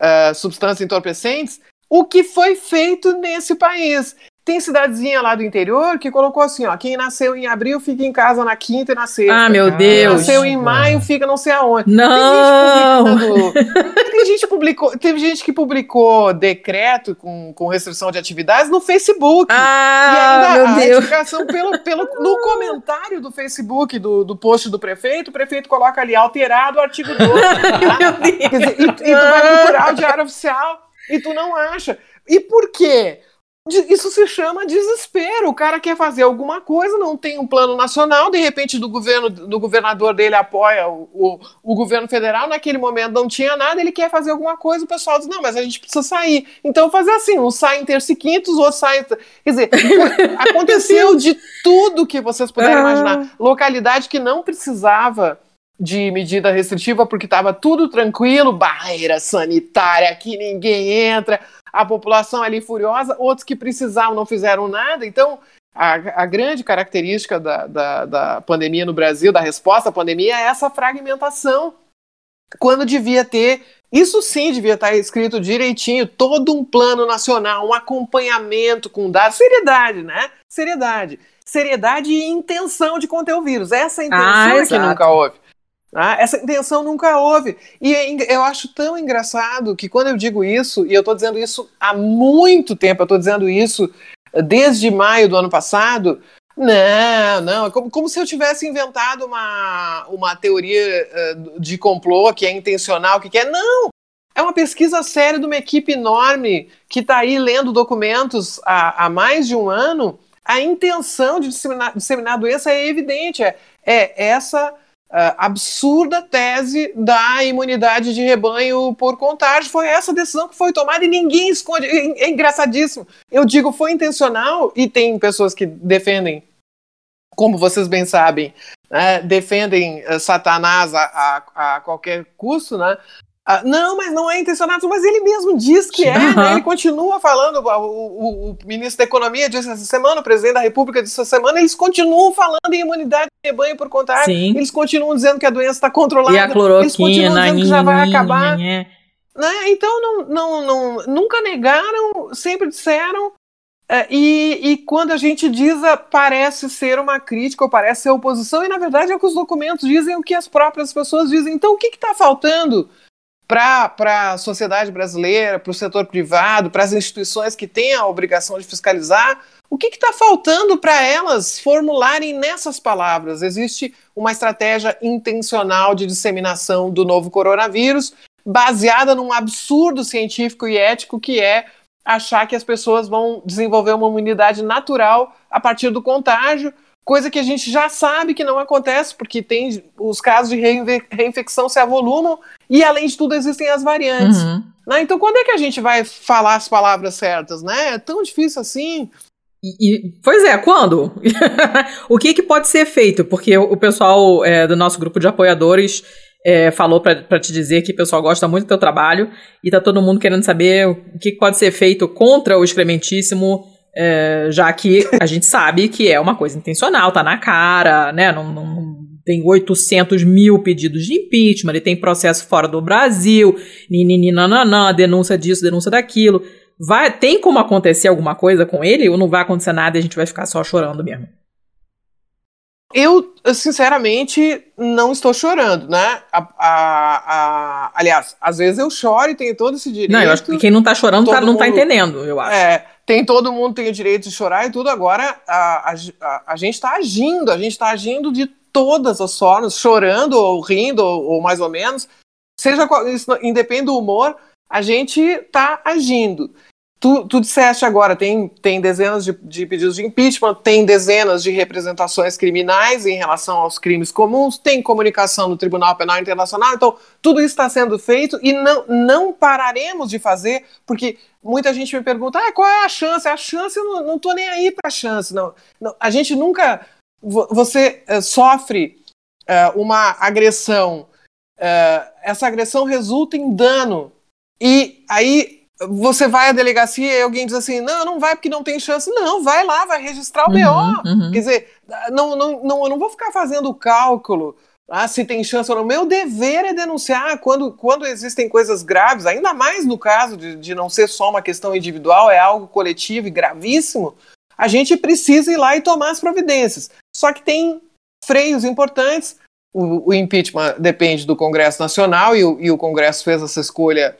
uh, substâncias entorpecentes, o que foi feito nesse país. Tem cidadezinha lá do interior que colocou assim, ó, quem nasceu em abril fica em casa na quinta e na sexta. Ah, meu Deus. Quem nasceu em maio fica não sei aonde. Não! Tem gente, publicou, teve gente que publicou decreto com, com restrição de atividades no Facebook. Ah, e ainda meu a Deus. retificação pelo, pelo, no comentário do Facebook, do, do post do prefeito, o prefeito coloca ali, alterado o artigo 12. Tá? Dizer, e, e tu vai procurar o diário oficial e tu não acha. E por quê? Isso se chama desespero. O cara quer fazer alguma coisa, não tem um plano nacional, de repente do governo, do governador dele apoia o, o, o, governo federal, naquele momento não tinha nada, ele quer fazer alguma coisa, o pessoal diz, não, mas a gente precisa sair. Então fazer assim, um sai em terça e quintos, outro sai... Quer dizer, aconteceu de tudo que vocês puderem ah. imaginar. Localidade que não precisava de medida restritiva porque estava tudo tranquilo, barreira sanitária, que ninguém entra, a população ali furiosa, outros que precisavam não fizeram nada. Então, a, a grande característica da, da, da pandemia no Brasil, da resposta à pandemia, é essa fragmentação. Quando devia ter isso sim devia estar escrito direitinho, todo um plano nacional, um acompanhamento com dados, seriedade, né? Seriedade. Seriedade e intenção de conter o vírus. Essa é intenção ah, é que nunca houve. Ah, essa intenção nunca houve. E é eu acho tão engraçado que quando eu digo isso, e eu estou dizendo isso há muito tempo, eu estou dizendo isso desde maio do ano passado, não, não, é como, como se eu tivesse inventado uma, uma teoria uh, de complô que é intencional, que quer. Não! É uma pesquisa séria de uma equipe enorme que está aí lendo documentos há, há mais de um ano. A intenção de disseminar, disseminar doença é evidente, é, é essa uh, absurda tese da imunidade de rebanho por contágio. Foi essa decisão que foi tomada e ninguém esconde. É, é engraçadíssimo. Eu digo, foi intencional e tem pessoas que defendem, como vocês bem sabem, né, defendem uh, Satanás a, a, a, qualquer custo, né? Ah, não, mas não é intencionado, mas ele mesmo diz que é, uhum. né? ele continua falando, o, o, o, ministro da Economia disse essa semana, o presidente da República disse essa semana, eles continuam falando em imunidade de rebanho por contágio, Sim. eles continuam dizendo que a doença está controlada, e a cloroquina, eles continuam dizendo que já vai acabar. Né? Então, não, não, não, nunca negaram, sempre disseram, é, e, e, quando a gente diz, parece ser uma crítica ou parece ser oposição, e na verdade é o que os documentos dizem, o que as próprias pessoas dizem. Então, o que está faltando? Para a sociedade brasileira, para o setor privado, para as instituições que têm a obrigação de fiscalizar, o que está faltando para elas formularem nessas palavras? Existe uma estratégia intencional de disseminação do novo coronavírus, baseada num absurdo científico e ético que é achar que as pessoas vão desenvolver uma imunidade natural a partir do contágio, coisa que a gente já sabe que não acontece, porque tem os casos de reinfecção se avolumam e, além de tudo, existem as variantes. Uhum. Né? Então, quando é que a gente vai falar as palavras certas? Né? É tão difícil assim. E, e, pois é, quando? o que, que pode ser feito? Porque o pessoal é, do nosso grupo de apoiadores é, falou para te dizer que o pessoal gosta muito do teu trabalho e tá todo mundo querendo saber o que, que pode ser feito contra o excrementíssimo é, já que a gente sabe que é uma coisa intencional, tá na cara, né? Não, não, tem 800 mil pedidos de impeachment, ele tem processo fora do Brasil, nininananã, denúncia disso, denúncia daquilo. Vai, tem como acontecer alguma coisa com ele ou não vai acontecer nada e a gente vai ficar só chorando mesmo? Eu, sinceramente, não estou chorando, né? A, a, a, aliás, às vezes eu choro e tenho todo esse direito. Não, eu acho que quem não tá chorando tá, não tá entendendo, eu acho. É, tem todo mundo tem o direito de chorar e tudo. Agora a, a, a gente está agindo, a gente está agindo de todas as formas, chorando ou rindo ou, ou mais ou menos, seja qual, isso independe do humor, a gente está agindo. Tu, tu disseste agora, tem, tem dezenas de, de, pedidos de impeachment, tem dezenas de representações criminais em relação aos crimes comuns, tem comunicação no Tribunal Penal Internacional, então tudo isso está sendo feito e não, não pararemos de fazer, porque muita gente me pergunta, ah, qual é a chance? A chance, eu não, estou nem aí para a chance, não, não. A gente nunca, você uh, sofre uh, uma agressão, uh, essa agressão resulta em dano, e aí você vai à delegacia e alguém diz assim: não, não vai porque não tem chance. Não, vai lá, vai registrar o uhum, BO. Uhum. Quer dizer, não, não, não, eu não vou ficar fazendo cálculo ah, se tem chance ou não. Meu dever é denunciar quando, quando existem coisas graves, ainda mais no caso de, de não ser só uma questão individual, é algo coletivo e gravíssimo. A gente precisa ir lá e tomar as providências. Só que tem freios importantes. O, o impeachment depende do Congresso Nacional e o, e o Congresso fez essa escolha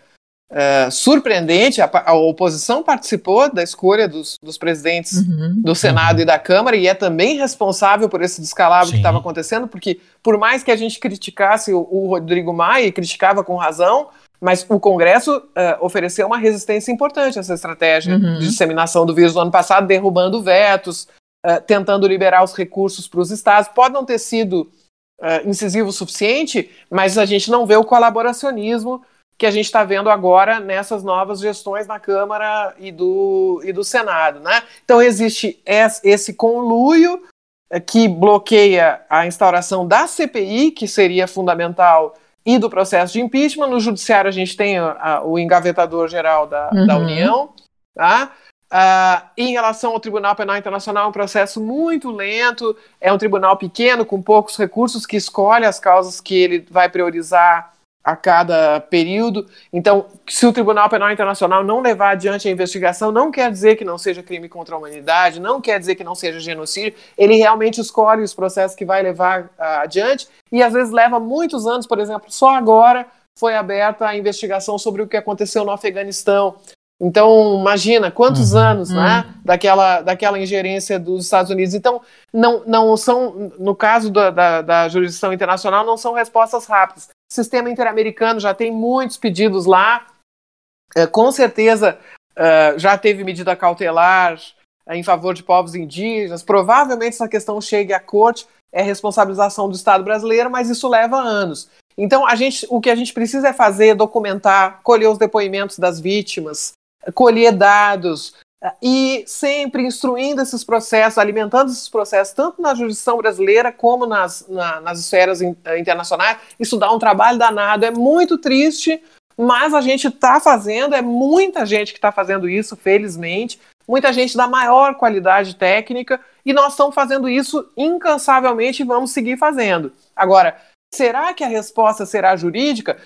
Uh, surpreendente, a, a, oposição participou da escolha dos, dos presidentes uhum, do Senado uhum. e da Câmara e é também responsável por esse descalabro Sim. que estava acontecendo, porque por mais que a gente criticasse o, o, Rodrigo Maia, e criticava com razão, Mas o Congresso uh, ofereceu uma resistência importante a essa estratégia uhum. de disseminação do vírus no ano passado, derrubando vetos, uh, tentando liberar os recursos para os estados. Pode não ter sido uh, incisivo o suficiente, mas a gente não vê o colaboracionismo que a gente está vendo agora nessas novas gestões na Câmara e do, e do Senado. Né? Então existe esse conluio eh, que bloqueia a instauração da CPI, que seria fundamental, e do processo de impeachment. No Judiciário a gente tem a, a, o engavetador geral da, uhum. da União. Tá? Uh, em relação ao Tribunal Penal Internacional, é um processo muito lento, é um tribunal pequeno, com poucos recursos, que escolhe as causas que ele vai priorizar a cada período. Então, se o Tribunal Penal Internacional não levar adiante a investigação, não quer dizer que não seja crime contra a humanidade, não quer dizer que não seja genocídio. Ele realmente escolhe os processos que vai levar uh, adiante e às vezes leva muitos anos, por exemplo, só agora foi aberta a investigação sobre o que aconteceu no Afeganistão. Então, imagina quantos uhum, anos, né, uhum. né, daquela, daquela ingerência dos Estados Unidos. Então, não, não são, no caso da, da, da jurisdição internacional, não são respostas rápidas. O sistema interamericano já tem muitos pedidos lá, é, com certeza é, já teve medida cautelar é, em favor de povos indígenas. Provavelmente essa questão chegue à corte, é responsabilização do Estado brasileiro, mas isso leva anos. Então, a gente, o que a gente precisa é fazer, documentar, colher os depoimentos das vítimas, colher dados, e sempre instruindo esses processos, alimentando esses processos, tanto na jurisdição brasileira como nas, na, nas esferas eh, internacionais. Isso dá um trabalho danado, é muito triste, mas a gente está fazendo, é muita gente que está fazendo isso, felizmente, muita gente da maior qualidade técnica, e nós estamos fazendo isso incansavelmente e vamos seguir fazendo. Agora, será que a resposta será jurídica?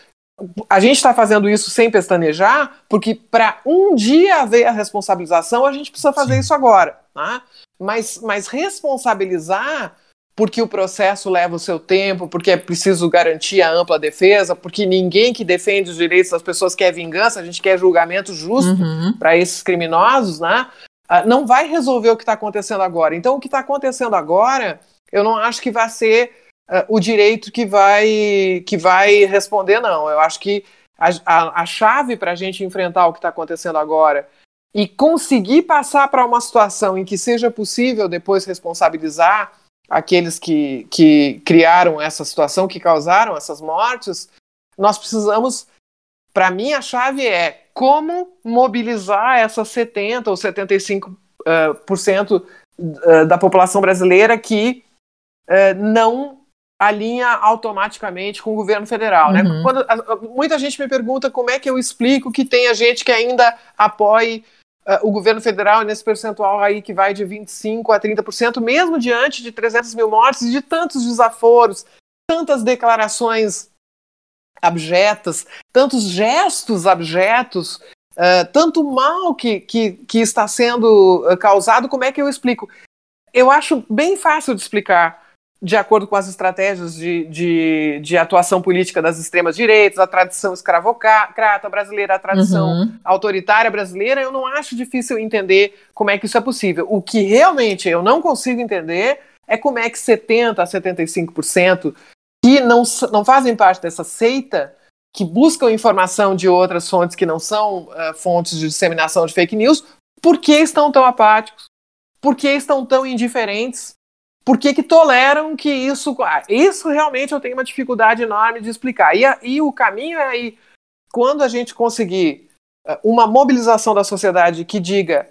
A gente está fazendo isso sem pestanejar, porque para um dia haver a responsabilização, a gente precisa fazer Sim. isso agora. Né? Mas, mas responsabilizar porque o processo leva o seu tempo, porque é preciso garantir a ampla defesa, porque ninguém que defende os direitos das pessoas quer vingança, a gente quer julgamento justo uhum. para esses criminosos, né? Ah, não vai resolver o que está acontecendo agora. Então, o que está acontecendo agora, eu não acho que vai ser o direito que vai, que vai responder, não. Eu acho que a, a, a chave para a gente enfrentar o que está acontecendo agora e conseguir passar para uma situação em que seja possível depois responsabilizar aqueles que, que criaram essa situação, que causaram essas mortes, nós precisamos. Para mim, a chave é como mobilizar essas 70 ou 75% uh, por cento, uh, da população brasileira que uh, não alinha automaticamente com o governo federal. Né? Uhum. Né? Quando, a, muita gente me pergunta como é que eu explico que tem a gente que ainda apoie uh, o governo federal nesse percentual aí que vai de 25% a 30%, mesmo diante de 300 mil mortes e de tantos desaforos, tantas declarações abjetas, tantos gestos abjetos, uh, tanto mal que, que, que está sendo causado, como é que eu explico? Eu acho bem fácil de explicar de acordo com as estratégias de, de, de atuação política das extremas direitas, a tradição escravocrata brasileira, a tradição uhum. autoritária brasileira, eu não acho difícil entender como é que isso é possível. O que realmente eu não consigo entender é como é que 70% a 75% que não, não fazem parte dessa seita, que buscam informação de outras fontes que não são uh, fontes de disseminação de fake news, por que estão tão apáticos? Por que estão tão indiferentes? Por que, que toleram que isso. Ah, isso realmente eu tenho uma dificuldade enorme de explicar. E, e o caminho é aí, quando a gente conseguir eh, uma mobilização da sociedade que diga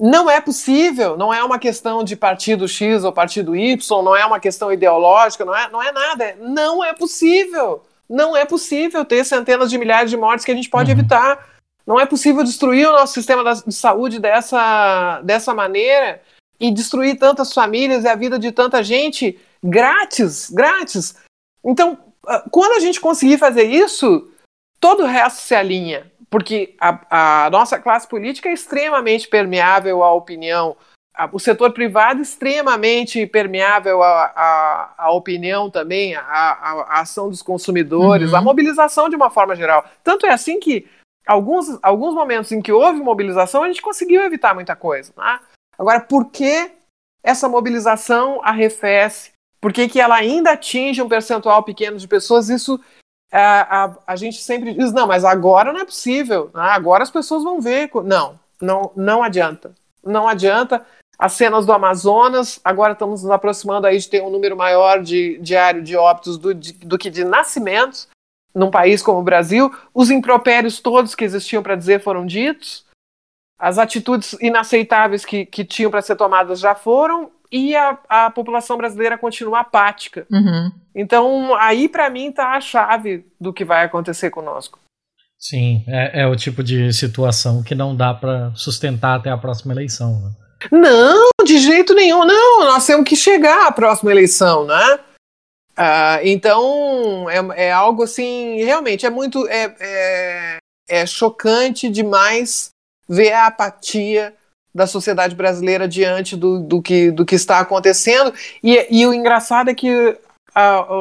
não é possível, não é uma questão de partido X ou partido Y, não é uma questão ideológica, não é, não é nada. É, não é possível. Não é possível ter centenas de milhares de mortes que a gente pode uhum. evitar. Não é possível destruir o nosso sistema de saúde dessa, dessa maneira e destruir tantas famílias e a vida de tanta gente grátis, grátis. Então, ah, quando a gente conseguir fazer isso, todo o resto se alinha, porque a, a nossa classe política é extremamente permeável à opinião, o setor privado extremamente permeável à, à, opinião também, à, ação dos consumidores, uhum. à mobilização de uma forma geral. Tanto é assim que alguns, alguns momentos em que houve mobilização, a gente conseguiu evitar muita coisa. Né? Agora, por que essa mobilização arrefece? Por que, que ela ainda atinge um percentual pequeno de pessoas? Isso a, a, a gente sempre diz, não, mas agora não é possível, né? agora as pessoas vão ver. Não, não, não adianta. Não adianta. As cenas do Amazonas, agora estamos nos aproximando aí de ter um número maior de diário de óbitos do, de, do que de nascimentos num país como o Brasil. Os impropérios todos que existiam para dizer foram ditos. As atitudes inaceitáveis que, que tinham para ser tomadas já foram e a, a população brasileira continua apática. Uhum. Então, aí para mim está a chave do que vai acontecer conosco. Sim, é, é o tipo de situação que não dá para sustentar até a próxima eleição. Né? Não, de jeito nenhum. Não, nós temos que chegar à próxima eleição, né? Ah, então, é, é, algo assim, realmente, é muito. É, é, é chocante demais ver a apatia da sociedade brasileira diante do, do, que, do que está acontecendo. E, e o engraçado é que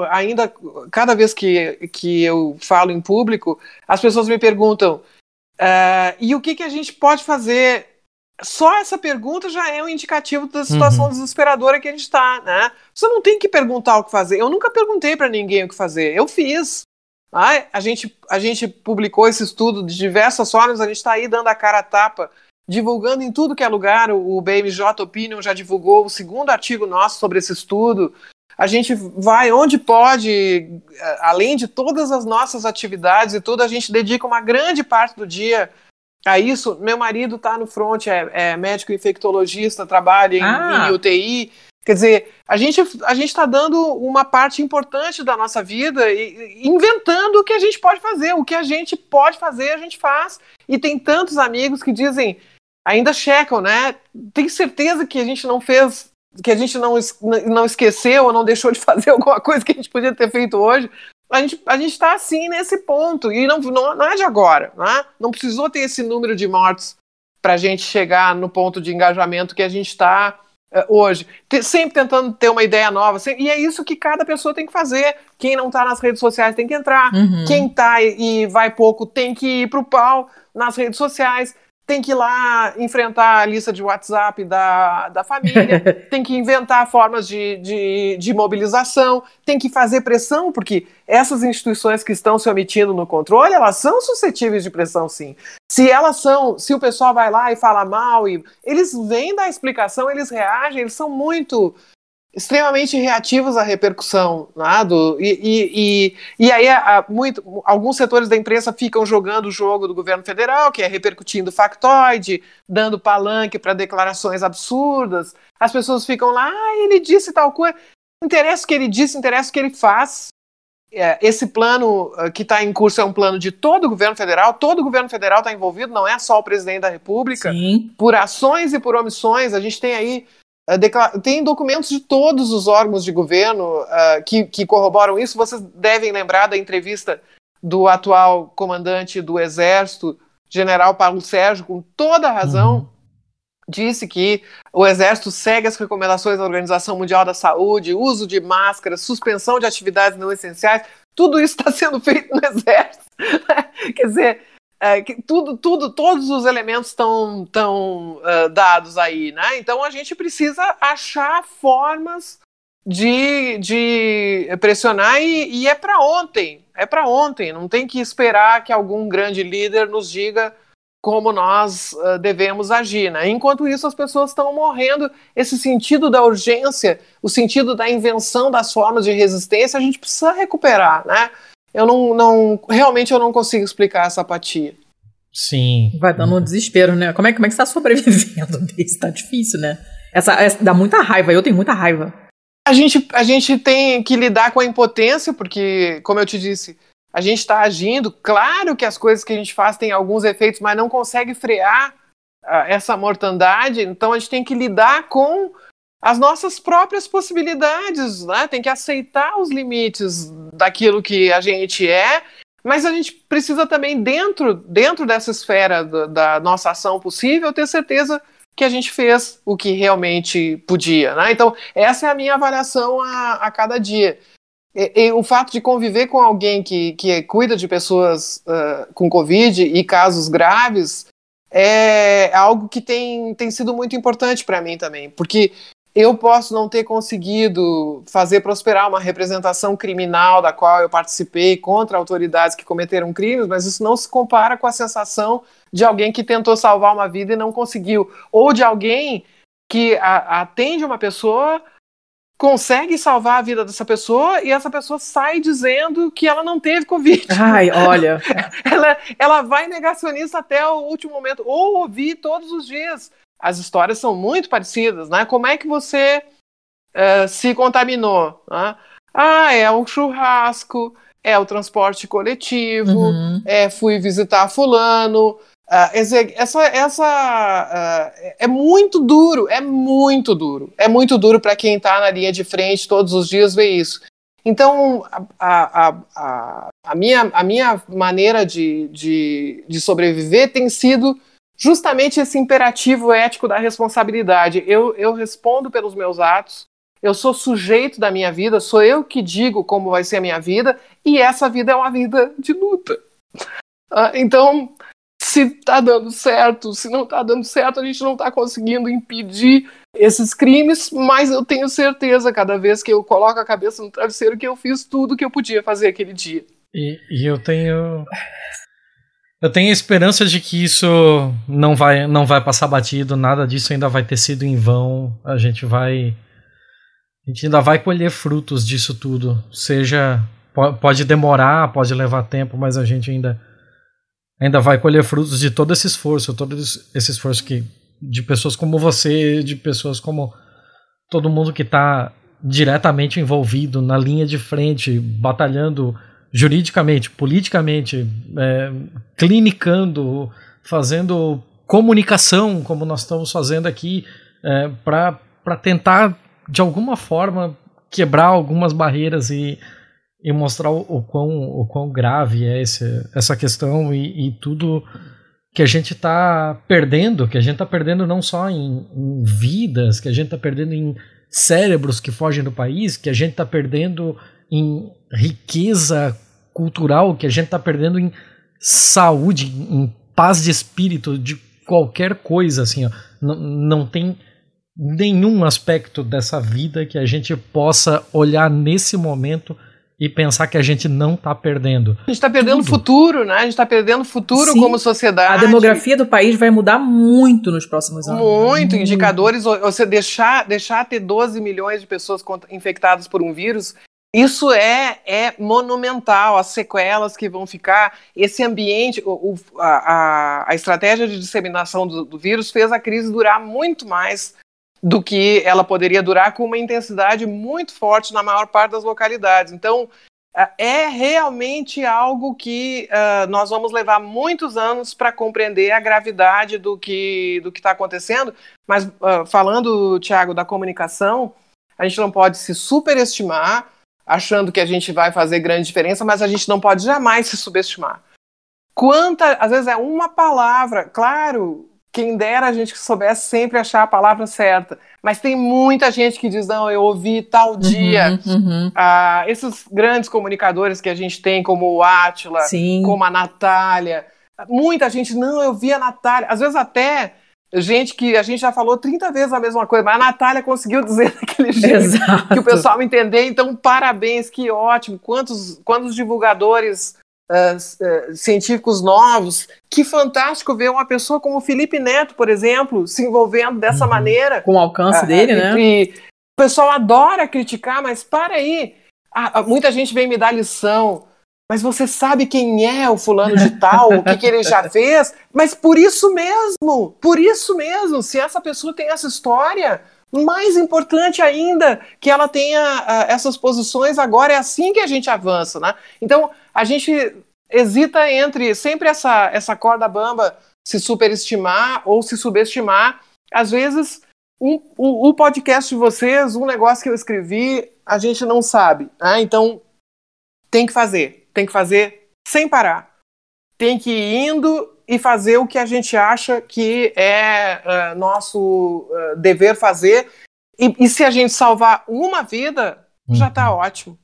ainda cada vez que, que eu falo em público, as pessoas me perguntam: uh, e o que, que a gente pode fazer? Só essa pergunta já é um indicativo da situação uhum. desesperadora que a gente está, né? Você não tem que perguntar o que fazer. Eu nunca perguntei para ninguém o que fazer. Eu fiz. Ah, a, gente, a gente publicou esse estudo de diversas formas, a gente está aí dando a cara a tapa divulgando em tudo que é lugar. O BMJ Opinion já divulgou o segundo artigo nosso sobre esse estudo. A gente vai onde pode, além de todas as nossas atividades e tudo, a gente dedica uma grande parte do dia a isso. Meu marido está no front, é, é, médico infectologista, trabalha em, ah. em UTI. Quer dizer, a gente a gente está dando uma parte importante da nossa vida e, inventando o que a gente pode fazer. O que a gente pode fazer, a gente faz. E tem tantos amigos que dizem, ainda checam, né? Tem certeza que a gente não fez, que a gente não, não esqueceu ou não deixou de fazer alguma coisa que a gente podia ter feito hoje. A gente a está assim nesse ponto, e não, não, não é de agora, né? não precisou ter esse número de mortes para a gente chegar no ponto de engajamento que a gente está hoje. sempre tentando ter uma ideia nova, sempre, e é isso que cada pessoa tem que fazer. Quem não está nas redes sociais tem que entrar, uhum. quem está e vai pouco tem que ir para o pau nas redes sociais tem que ir lá enfrentar a lista de WhatsApp da, da família, tem que inventar formas de, de, de, mobilização, tem que fazer pressão, porque essas instituições que estão se omitindo no controle, elas são suscetíveis de pressão, sim. Se elas são, se o pessoal vai lá e fala mal, e eles vêm dar explicação, eles reagem, eles são muito extremamente reativos à repercussão. Né, do, e, e, e, aí a, muito, alguns setores da imprensa ficam jogando o jogo do governo federal, que é repercutindo factoide, dando palanque para declarações absurdas. As pessoas ficam lá, ah, ele disse tal coisa. Interessa o que ele disse, interessa o que ele faz. É, esse plano uh, que está em curso é um plano de todo o governo federal, todo o governo federal está envolvido, não é só o presidente da República. Sim. Por ações e por omissões, a gente tem aí tem documentos de todos os órgãos de governo uh, que, que, corroboram isso. Vocês devem lembrar da entrevista do atual comandante do Exército, general Paulo Sérgio, com toda a razão, uhum. disse que o Exército segue as recomendações da Organização Mundial da Saúde, uso de máscaras, suspensão de atividades não essenciais. Tudo isso está sendo feito no Exército. Quer dizer, é, tudo, tudo, todos os elementos estão tão, uh, dados aí, né? Então a gente precisa achar formas de, de pressionar e, e é para ontem, é para ontem. Não tem que esperar que algum grande líder nos diga como nós uh, devemos agir, né? Enquanto isso as pessoas estão morrendo. Esse sentido da urgência, o sentido da invenção das formas de resistência, a gente precisa recuperar, né? Eu não, não realmente eu não consigo explicar essa apatia. Sim. Vai dando um desespero, né? Como é, como é que você tá sobrevivendo desse? Tá difícil, né? Essa, essa, dá muita raiva, eu tenho muita raiva. A gente, a gente tem que lidar com a impotência, porque, como eu te disse, a gente está agindo. Claro que as coisas que a gente faz têm alguns efeitos, mas não consegue frear uh, essa mortandade. Então a gente tem que lidar com as nossas próprias possibilidades, né? Tem que aceitar os limites daquilo que a gente é, mas a gente precisa também dentro dentro dessa esfera da, da nossa ação possível ter certeza que a gente fez o que realmente podia, né? Então essa é a minha avaliação a, a cada dia. E, e, o fato de conviver com alguém que, que cuida de pessoas uh, com Covid e casos graves é algo que tem, tem sido muito importante para mim também, porque eu posso não ter conseguido fazer prosperar uma representação criminal da qual eu participei contra autoridades que cometeram crimes, mas isso não se compara com a sensação de alguém que tentou salvar uma vida e não conseguiu, ou de alguém que a, atende uma pessoa, consegue salvar a vida dessa pessoa e essa pessoa sai dizendo que ela não teve Covid. Ai, olha. ela, ela vai negacionista até o último momento, ou ouvir todos os dias as histórias são muito parecidas, né? Como é que você uh, se contaminou? Né? Ah, é o churrasco, é o transporte coletivo, uhum. é fui visitar fulano. Uh, essa essa uh, é muito duro, é muito duro, é muito duro para quem está na linha de frente todos os dias ver isso. Então, a, a, a, a, minha, a minha maneira de, de, de sobreviver tem sido justamente esse imperativo ético da responsabilidade. Eu, eu respondo pelos meus atos, eu sou sujeito da minha vida, sou eu que digo como vai ser a minha vida, e essa vida é uma vida de luta. Ah, então, se tá dando certo, se não tá dando certo, a gente não tá conseguindo impedir esses crimes, mas eu tenho certeza, cada vez que eu coloco a cabeça no travesseiro, que eu fiz tudo que eu podia fazer aquele dia. E, e eu tenho eu tenho esperança de que isso não vai, não vai passar batido, nada disso ainda vai ter sido em vão. A gente vai. A gente ainda vai colher frutos disso tudo. Seja. Pode demorar, pode levar tempo, mas a gente ainda. Ainda vai colher frutos de todo esse esforço, todo esse esforço que, de pessoas como você, de pessoas como todo mundo que está diretamente envolvido na linha de frente, batalhando juridicamente, politicamente, é, clinicando, fazendo comunicação, como nós estamos fazendo aqui, é, para tentar, de alguma forma, quebrar algumas barreiras e, e mostrar o, o, quão, o quão grave é esse, essa questão e, e tudo que a gente está perdendo, que a gente está perdendo não só em, em vidas, que a gente está perdendo em cérebros que fogem do país, que a gente está perdendo em riqueza cultural que a gente está perdendo em saúde, em paz de espírito, de qualquer coisa, assim, ó. Não, não tem nenhum aspecto dessa vida que a gente possa olhar nesse momento e pensar que a gente não está perdendo. A gente está perdendo o futuro, né? A gente está perdendo futuro Sim. como sociedade. A demografia do país vai mudar muito nos próximos anos. Muito, indicadores. Você deixar, deixar ter 12 milhões de pessoas infectadas por um vírus isso é, é monumental, as sequelas que vão ficar, esse ambiente, o, a, a, estratégia de disseminação do, do vírus fez a crise durar muito mais do que ela poderia durar com uma intensidade muito forte na maior parte das localidades. Então, é realmente algo que uh, nós vamos levar muitos anos para compreender a gravidade do que do está acontecendo. Mas uh, falando, Tiago, da comunicação, a gente não pode se superestimar achando que a gente vai fazer grande diferença, mas a gente não pode jamais se subestimar. Quanta, às vezes é uma palavra, claro, quem dera a gente que soubesse sempre achar a palavra certa, mas tem muita gente que diz, não, eu ouvi tal uhum, dia. Uhum. Ah, esses grandes comunicadores que a gente tem, como o Átila, como a Natália, muita gente, não, eu vi a Natália, às vezes até gente que a gente já falou 30 vezes a mesma coisa, mas a Natália conseguiu dizer daquele jeito Exato. que o pessoal entender. Então, parabéns, que ótimo. Quantos, quantos divulgadores uh, uh, científicos novos. Que fantástico ver uma pessoa como o Felipe Neto, por exemplo, se envolvendo dessa uhum. maneira. Com o alcance uh, dele, né? E o pessoal adora criticar, mas para aí. Ah, muita gente vem me dar lição mas você sabe quem é o fulano de tal, o que, que, ele já fez, mas por isso mesmo, por isso mesmo, se essa pessoa tem essa história, mais importante ainda que ela tenha uh, essas posições agora, é assim que a gente avança, né? Então, a gente hesita entre sempre essa, essa corda bamba se superestimar ou se subestimar. Às vezes, um, o, podcast de vocês, um negócio que eu escrevi, a gente não sabe, né? Então, tem que fazer tem que fazer sem parar. Tem que ir indo e fazer o que a gente acha que é uh, nosso uh, dever fazer. E, e, se a gente salvar uma vida, uhum. já está ótimo.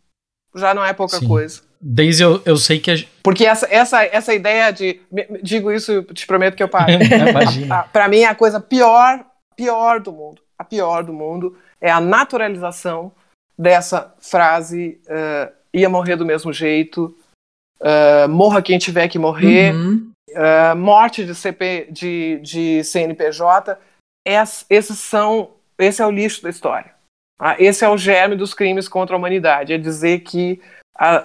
Já não é pouca Sim. coisa. Desde eu, eu sei que. A... Porque essa, essa, essa ideia de. Digo isso, te prometo que eu paro. Imagina. Para mim é a coisa pior, pior do mundo. a pior do mundo, é a naturalização dessa frase uh, ia morrer do mesmo jeito, uh, morra quem tiver que morrer, uhum. uh, morte de, CP, de, de CNPJ, es, esses são, esse é o lixo da história. Ah, esse é o germe dos crimes contra a humanidade, é dizer que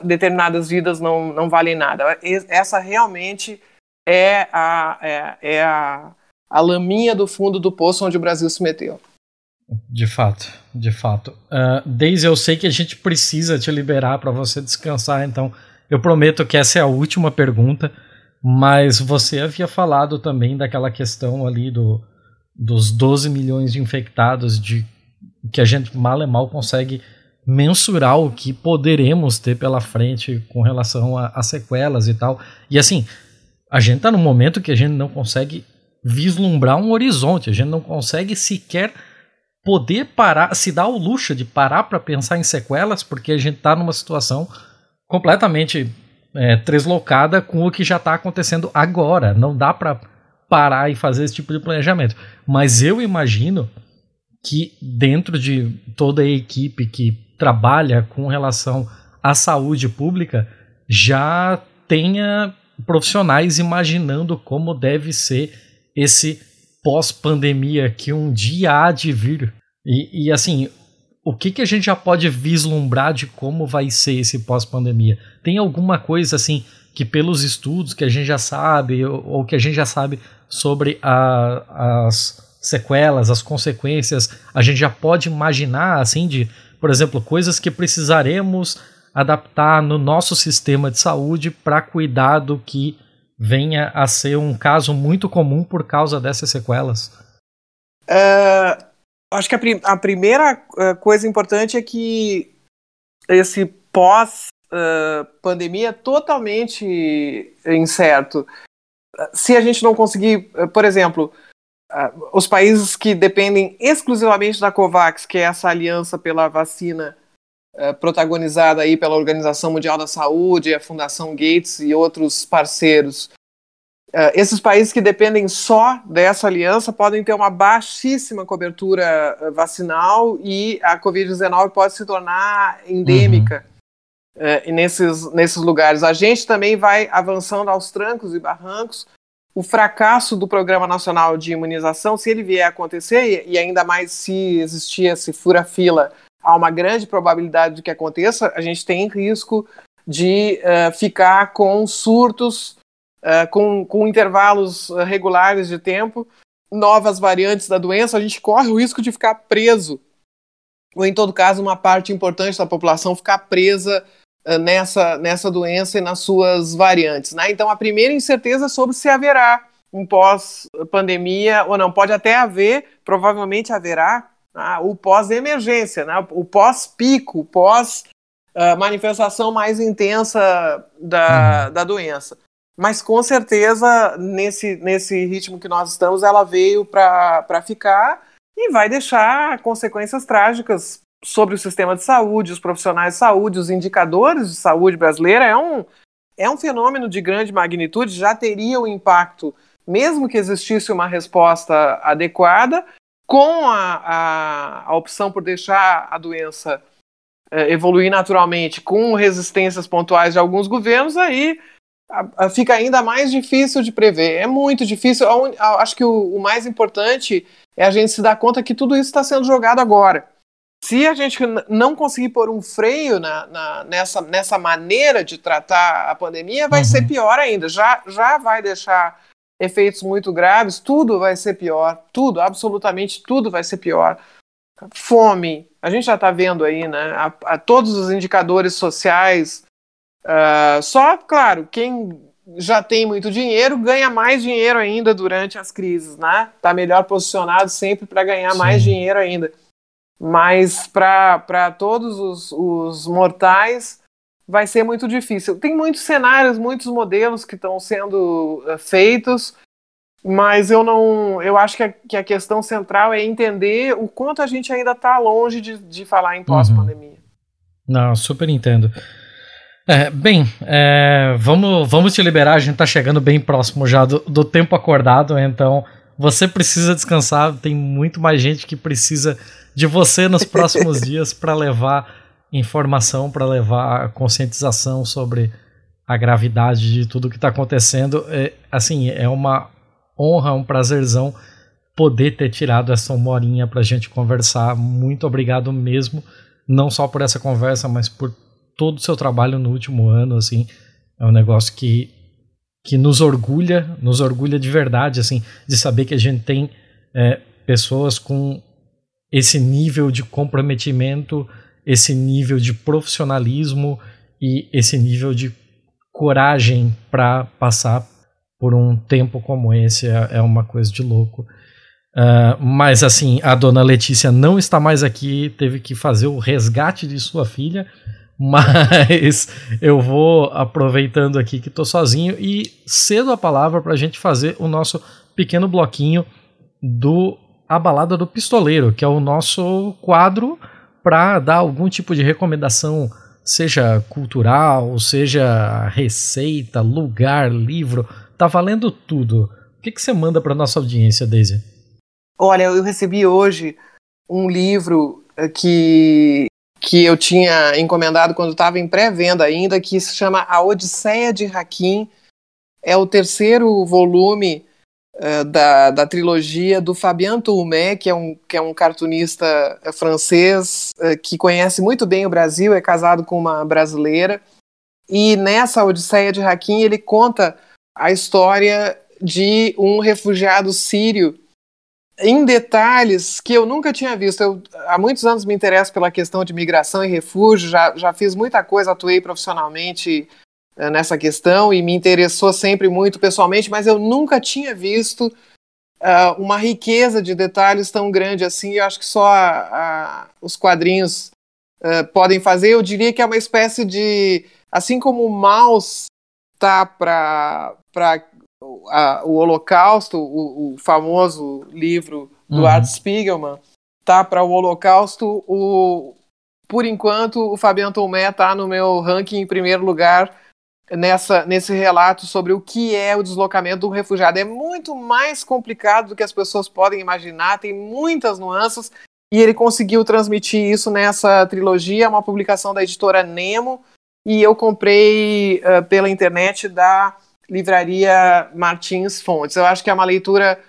determinadas vidas não, não valem nada. Essa realmente é a, é, é a, a laminha do fundo do poço onde o Brasil se meteu. De fato, de fato. Uh, Daisy, eu sei que a gente precisa te liberar para você descansar, então eu prometo que essa é a última pergunta, mas você havia falado também daquela questão ali do, dos 12 milhões de infectados, de que a gente mal e mal consegue mensurar o que poderemos ter pela frente com relação a, sequelas e tal. E assim, a gente está num momento que a gente não consegue vislumbrar um horizonte, a gente não consegue sequer poder parar, se dar o luxo de parar para pensar em sequelas, porque a gente está numa situação completamente é, deslocada com o que já está acontecendo agora. Não dá para parar e fazer esse tipo de planejamento. Mas eu imagino que dentro de toda a equipe que trabalha com relação à saúde pública já tenha profissionais imaginando como deve ser esse pós-pandemia que um dia há de vir. E, e, assim, o que, que a gente já pode vislumbrar de como vai ser esse pós-pandemia? Tem alguma coisa assim que pelos estudos que a gente já sabe ou, ou que a gente já sabe sobre a, as sequelas, as consequências, a gente já pode imaginar assim de, por exemplo, coisas que precisaremos adaptar no nosso sistema de saúde para cuidar do que venha a ser um caso muito comum por causa dessas sequelas? Uh, acho que a, prim a, primeira uh, coisa importante é que esse pós-pandemia uh, é totalmente incerto. Se a gente não conseguir, por exemplo, os países que dependem exclusivamente da COVAX, que é essa aliança pela vacina protagonizada aí pela Organização Mundial da Saúde, a Fundação Gates e outros parceiros, Uh, esses países que dependem só dessa aliança podem ter uma baixíssima cobertura uh, vacinal e a Covid-19 pode se tornar endêmica uhum. uh, nesses, nesses lugares. A gente também vai avançando aos trancos e barrancos. O fracasso do Programa Nacional de Imunização, se ele vier a acontecer, e, e ainda mais se existir esse fura-fila, há uma grande probabilidade de que aconteça, a gente tem risco de ficar com surtos uh, com, com intervalos uh, regulares de tempo, novas variantes da doença, a gente corre o risco de ficar preso, ou em todo caso, uma parte importante da população ficar presa uh, nessa, nessa doença e nas suas variantes. Né? Então, a primeira incerteza é sobre se haverá um pós-pandemia ou não. Pode até haver, provavelmente haverá, né, o pós-emergência, né? o pós-pico, pós-manifestação mais intensa da, uhum. da doença mas com certeza nesse, nesse ritmo que nós estamos, ela veio para ficar e vai deixar consequências trágicas sobre o sistema de saúde, os profissionais de saúde, os indicadores de saúde brasileira. É um, é um fenômeno de grande magnitude, já teria o um impacto, mesmo que existisse uma resposta adequada, com a, a, a opção por deixar a doença é, evoluir naturalmente, com resistências pontuais de alguns governos, aí fica ainda mais difícil de prever. É muito difícil. Acho que o, mais importante é a gente se dar conta que tudo isso está sendo jogado agora. Se a gente não conseguir pôr um freio na, na, nessa, nessa maneira de tratar a pandemia, vai uhum. ser pior ainda. Já, já vai deixar efeitos muito graves, tudo vai ser pior. Tudo, absolutamente tudo vai ser pior. Fome, a gente já está vendo aí, né? A, a todos os indicadores sociais Uh, só, claro, quem já tem muito dinheiro ganha mais dinheiro ainda durante as crises, né? Tá melhor posicionado sempre para ganhar Sim. mais dinheiro ainda. Mas para todos os, os mortais vai ser muito difícil. Tem muitos cenários, muitos modelos que estão sendo uh, feitos, mas eu não. Eu acho que a, que a questão central é entender o quanto a gente ainda está longe de, de falar em pós-pandemia. Uhum. Não, super entendo. É, bem, é, vamos, vamos te liberar, a gente tá chegando bem próximo já do, do tempo acordado, então Você precisa descansar, tem muito mais gente que precisa de você nos próximos dias para levar informação, para levar conscientização sobre a gravidade de tudo que está acontecendo. É, assim, é uma honra, um prazerzão poder ter tirado essa uma horinha para a gente conversar. Muito obrigado mesmo, não só por essa conversa, mas por todo o seu trabalho no último ano. Assim, é um negócio que que nos orgulha, nos orgulha de verdade, assim, de saber que a gente tem é, pessoas com esse nível de comprometimento, esse nível de profissionalismo e esse nível de coragem para passar por um tempo como esse é, é uma coisa de louco. Uh, mas assim, a dona Letícia não está mais aqui, teve que fazer o resgate de sua filha, mas eu vou aproveitando aqui que estou sozinho e cedo a palavra para a gente fazer o nosso pequeno bloquinho do A Balada do Pistoleiro, que é o nosso quadro para dar algum tipo de recomendação seja cultural, seja receita, lugar, livro, tá valendo tudo. O que, que você manda para nossa audiência, Daisy? Olha, eu recebi hoje um livro eh, que, que eu tinha encomendado quando estava em pré-venda ainda, que se chama A Odisseia de Hakim. É o terceiro volume uh, da, da trilogia do Fabien Tourmé, que é um, que é um cartunista uh, francês uh, que conhece muito bem o Brasil, é casado com uma brasileira. E nessa Odisseia de Hakim ele conta a história de um refugiado sírio em detalhes que eu nunca tinha visto. Eu, há muitos anos me interesso pela questão de migração e refúgio, já, já fiz muita coisa, atuei profissionalmente uh, nessa questão e me interessou sempre muito pessoalmente, mas eu nunca tinha visto uh, uma riqueza de detalhes tão grande assim. Eu acho que só a, a, os quadrinhos uh, podem fazer. Eu diria que é uma espécie de. Assim como o mouse tá para a, o Holocausto, o, o, famoso livro do uhum. Art Spiegelman, tá para o Holocausto. O, por enquanto, o Fabiano Tomé está no meu ranking em primeiro lugar nessa, nesse relato sobre o que é o deslocamento do refugiado. É muito mais complicado do que as pessoas podem imaginar, tem muitas nuances, e ele conseguiu transmitir isso nessa trilogia, uma publicação da editora Nemo, e eu comprei uh, pela internet da Livraria Martins Fontes. Eu acho que é uma leitura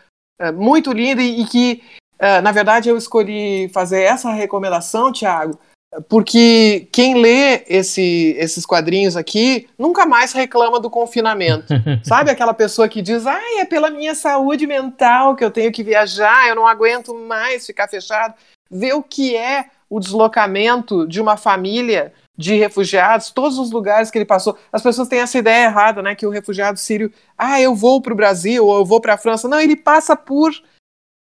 uh, muito linda e, e que, uh, na verdade, eu escolhi fazer essa recomendação, Tiago, porque quem lê esse, esses quadrinhos aqui nunca mais reclama do confinamento. Sabe aquela pessoa que diz: ai, é pela minha saúde mental que eu tenho que viajar, eu não aguento mais ficar fechado. Vê o que é o deslocamento de uma família de refugiados, todos os lugares que ele passou. As pessoas têm essa ideia errada, né? Que o refugiado sírio, ah, eu vou para o Brasil ou eu vou para a França. Não, ele passa por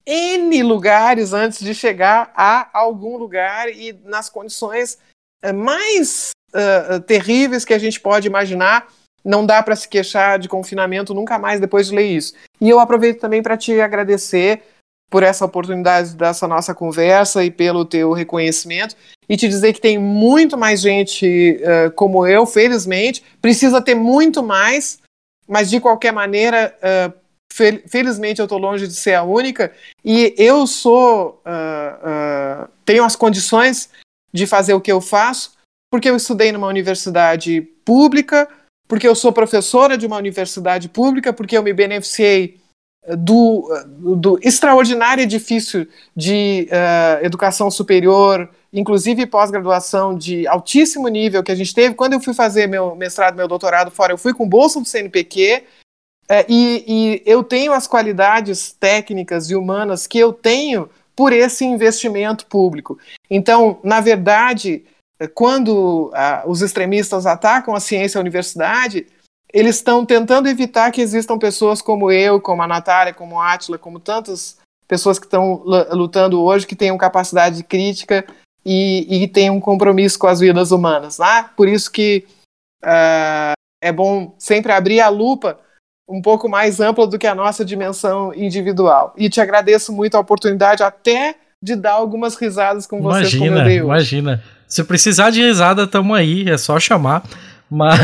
N lugares antes de chegar a algum lugar e nas condições uh, mais uh, terríveis que a gente pode imaginar. Não dá para se queixar de confinamento nunca mais depois de ler isso. E eu aproveito também para te agradecer por essa oportunidade dessa nossa conversa e pelo teu reconhecimento e te dizer que tem muito mais gente uh, como eu, felizmente, precisa ter muito mais, mas de qualquer maneira, uh, fel felizmente eu estou longe de ser a única e eu sou, uh, tenho as condições de fazer o que eu faço porque eu estudei numa universidade pública, porque eu sou professora de uma universidade pública, porque eu me beneficiei do, do extraordinário edifício de uh, educação superior, inclusive pós-graduação de altíssimo nível que a gente teve. Quando eu fui fazer meu mestrado, meu doutorado fora, eu fui com bolsa do CNPq, uh, eh, e, e eu tenho as qualidades técnicas e humanas que eu tenho por esse investimento público. Então, na verdade, quando uh, os extremistas atacam a ciência e a universidade, eles estão tentando evitar que existam pessoas como eu, como a Natália, como a Atila, como tantas pessoas que estão lutando hoje, que tenham capacidade crítica e, e tenham um compromisso com as vidas humanas. Né? Por isso que uh, é bom sempre abrir a lupa um pouco mais ampla do que a nossa dimensão individual. E te agradeço muito a oportunidade até de dar algumas risadas com imagina, vocês como eu dei hoje. Imagina, se precisar de risada, estamos aí, é só chamar. Mas,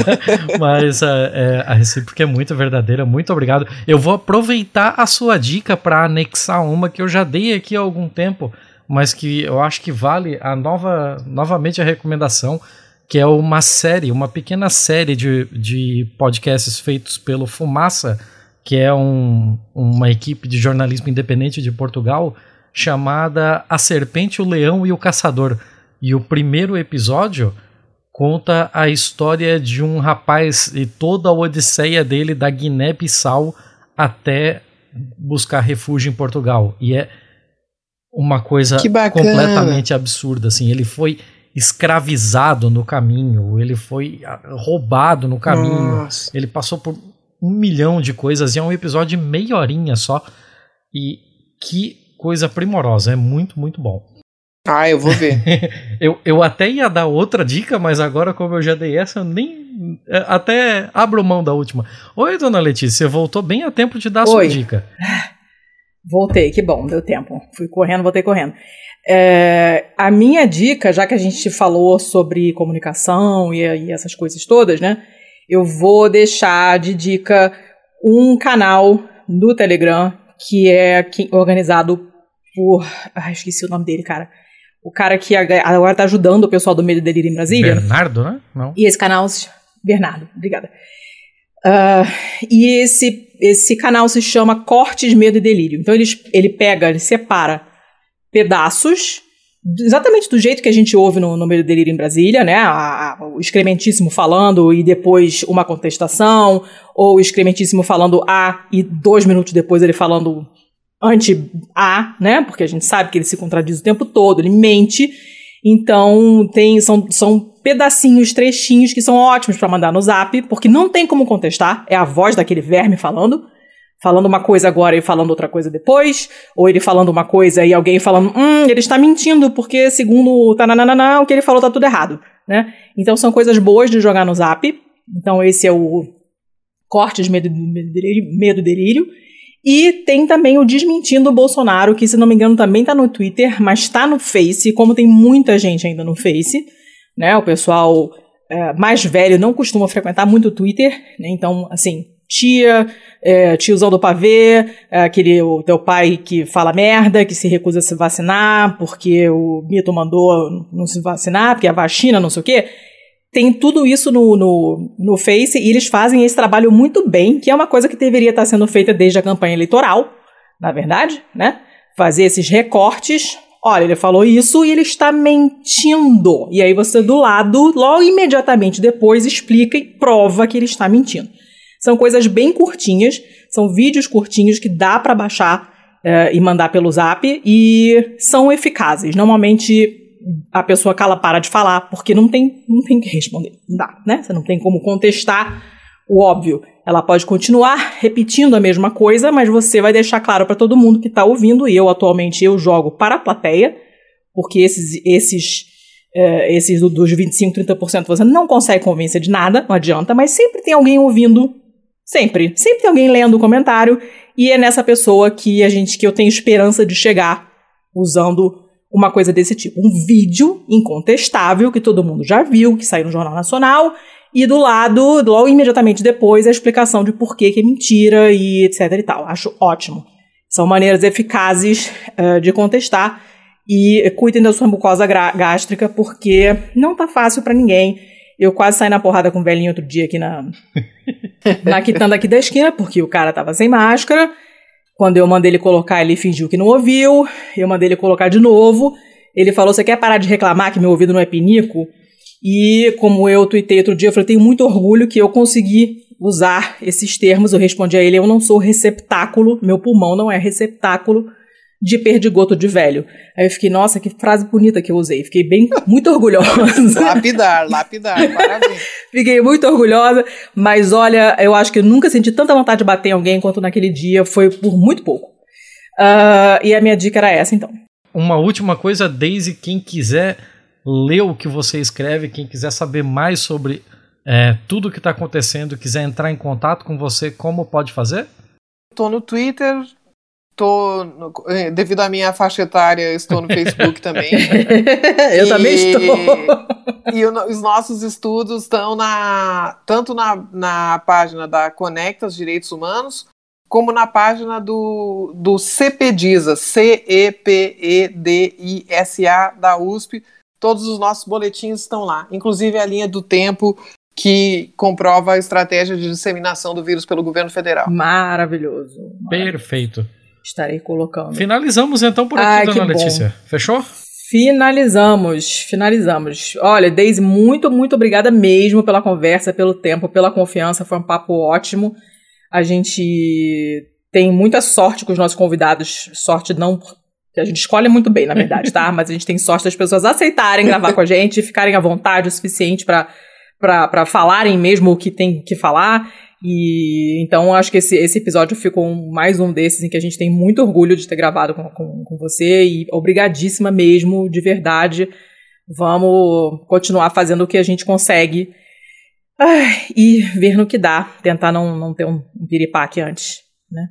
mas é, é, a recíproca é muito verdadeira. Muito obrigado. Eu vou aproveitar a sua dica para anexar uma que eu já dei aqui há algum tempo, mas que eu acho que vale a nova, novamente a recomendação, que é uma série, uma pequena série de, de podcasts feitos pelo Fumaça, que é um, uma equipe de jornalismo independente de Portugal, chamada A Serpente, o Leão e o Caçador. E o primeiro episódio conta a história de um rapaz e toda a odisseia dele da Guiné-Bissau até buscar refúgio em Portugal. E é uma coisa completamente absurda, assim, ele foi escravizado no caminho, ele foi ah, roubado no caminho, Nossa. ele passou por um milhão de coisas e é um episódio de meia horinha só e que coisa primorosa, é muito, muito bom. Ah, eu vou ver. eu, eu até ia dar outra dica, mas agora, como eu já dei essa, eu nem. É, até abro mão da última. Oi, dona Letícia, você voltou bem a tempo de dar a sua dica. Voltei, que bom, deu tempo. Fui correndo, voltei correndo. É, a minha dica, já que a gente falou sobre comunicação e, e essas coisas todas, né? Eu vou deixar de dica um canal do Telegram que é organizado por. Ai, esqueci o nome dele, cara o cara que agora tá ajudando o pessoal do Medo e Delírio em Brasília. Bernardo, né? Não. E esse canal. Bernardo, obrigada. Uh, e esse, esse canal se chama Cortes, Medo e Delírio. Então ele, ele pega, ele separa pedaços, exatamente do jeito que a gente ouve no, no Medo e Delírio em Brasília, né? A, a, o excrementíssimo falando e depois uma contestação, ou o excrementíssimo falando A e dois minutos depois ele falando anti-A, né? Porque a gente sabe que ele se contradiz o tempo todo, ele mente. Então, tem são, são pedacinhos, trechinhos que são ótimos para mandar no zap, porque não tem como contestar, é a voz daquele verme falando. Falando uma coisa agora e falando outra coisa depois, ou ele falando uma coisa e alguém falando, hum, ele está mentindo, porque segundo o tananana, o que ele falou tá tudo errado, né? Então são coisas boas de jogar no zap. Então esse é o corte de medo, medo, delírio, medo delírio. E tem também o Desmentindo o Bolsonaro, que se não me engano também tá no Twitter, mas tá no Face, como tem muita gente ainda no Face, né? O pessoal é, mais velho não costuma frequentar muito o Twitter, né? Então, assim, tia, é, tiozão do pavê, é, aquele o teu pai que fala merda, que se recusa a se vacinar porque o mito mandou não se vacinar, porque a vacina, não sei o quê tem tudo isso no, no, no Face e eles fazem esse trabalho muito bem, que é uma coisa que deveria estar sendo feita desde a campanha eleitoral, na verdade, né? Fazer esses recortes. Olha, ele falou isso e ele está mentindo. E aí você do lado, logo imediatamente depois, explica e prova que ele está mentindo. São coisas bem curtinhas, são vídeos curtinhos que dá para baixar uh, e mandar pelo zap e são eficazes. Normalmente a pessoa cala para de falar, porque não tem, não tem que responder. Não dá, né? Você não tem como contestar o óbvio. Ela pode continuar repetindo a mesma coisa, mas você vai deixar claro para todo mundo que está ouvindo, e eu atualmente eu jogo para a plateia, porque esses, esses, é, esses dos 25, 30% você não consegue convencer de nada, não adianta, mas sempre tem alguém ouvindo, sempre. Sempre tem alguém lendo o comentário, e é nessa pessoa que a gente que eu tenho esperança de chegar usando uma coisa desse tipo. Um vídeo incontestável que todo mundo já viu, que saiu no Jornal Nacional, e do lado, logo imediatamente depois, a explicação de por que, é mentira e etc e tal. Acho ótimo. São maneiras eficazes uh, de contestar e cuidem da sua mucosa gástrica porque não tá fácil para ninguém. Eu quase saí na porrada com um velhinho outro dia aqui na, na quitanda aqui da esquina, porque o cara tava sem máscara. Quando eu mandei ele colocar, ele fingiu que não ouviu. Eu mandei ele colocar de novo. Ele falou: Você quer parar de reclamar que meu ouvido não é pinico? E como eu tuitei outro dia, eu falei: Tenho muito orgulho que eu consegui usar esses termos. Eu respondi a ele: Eu não sou receptáculo, meu pulmão não é receptáculo de perdigoto de velho. Aí eu fiquei, nossa, que frase bonita que eu usei. Fiquei bem, muito orgulhosa. lapidar, lapidar, parabéns. Fiquei muito orgulhosa, mas olha, eu acho que eu nunca senti tanta vontade de bater em alguém quanto naquele dia, foi por muito pouco. Uh, e a minha dica era essa, então. Uma última coisa, Daisy, quem quiser ler o que você escreve, quem quiser saber mais sobre é, tudo o que está acontecendo, quiser entrar em contato com você, como pode fazer? Estou no Twitter, tô, no, eh, devido à minha faixa etária, estou no Facebook também. eu e, também estou. E o, os nossos estudos estão na, tanto na, na página da Conectas Direitos Humanos, como na página do, do CPDISA, C-E-P-E-D-I-S-A da USP. Todos os nossos boletins estão lá, inclusive a linha do tempo que comprova a estratégia de disseminação do vírus pelo governo federal. Maravilhoso. maravilhoso. Perfeito. Estarei colocando. Finalizamos então por aqui, Ai, dona Letícia. Bom. Fechou? Finalizamos, finalizamos. Olha, Deise, muito, muito obrigada mesmo pela conversa, pelo tempo, pela confiança. Foi um papo ótimo. A gente tem muita sorte com os nossos convidados. Sorte não. a gente escolhe muito bem, na verdade, tá? Mas a gente tem sorte das pessoas aceitarem gravar com a gente, ficarem à vontade o suficiente para falarem mesmo o que tem que falar. E então acho que esse, esse episódio ficou mais um desses em que a gente tem muito orgulho de ter gravado com, com, com você e obrigadíssima mesmo, de verdade. Vamos continuar fazendo o que a gente consegue ai, e ver no que dá. Tentar não, não ter um, um piripaque antes, né?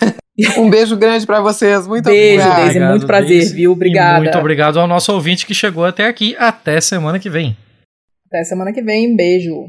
Um beijo grande para vocês. Muito beijo, obrigado. Deise. Muito prazer, Deise. viu? Obrigada. E muito obrigado ao nosso ouvinte que chegou até aqui. Até semana que vem. Até semana que vem. Beijo.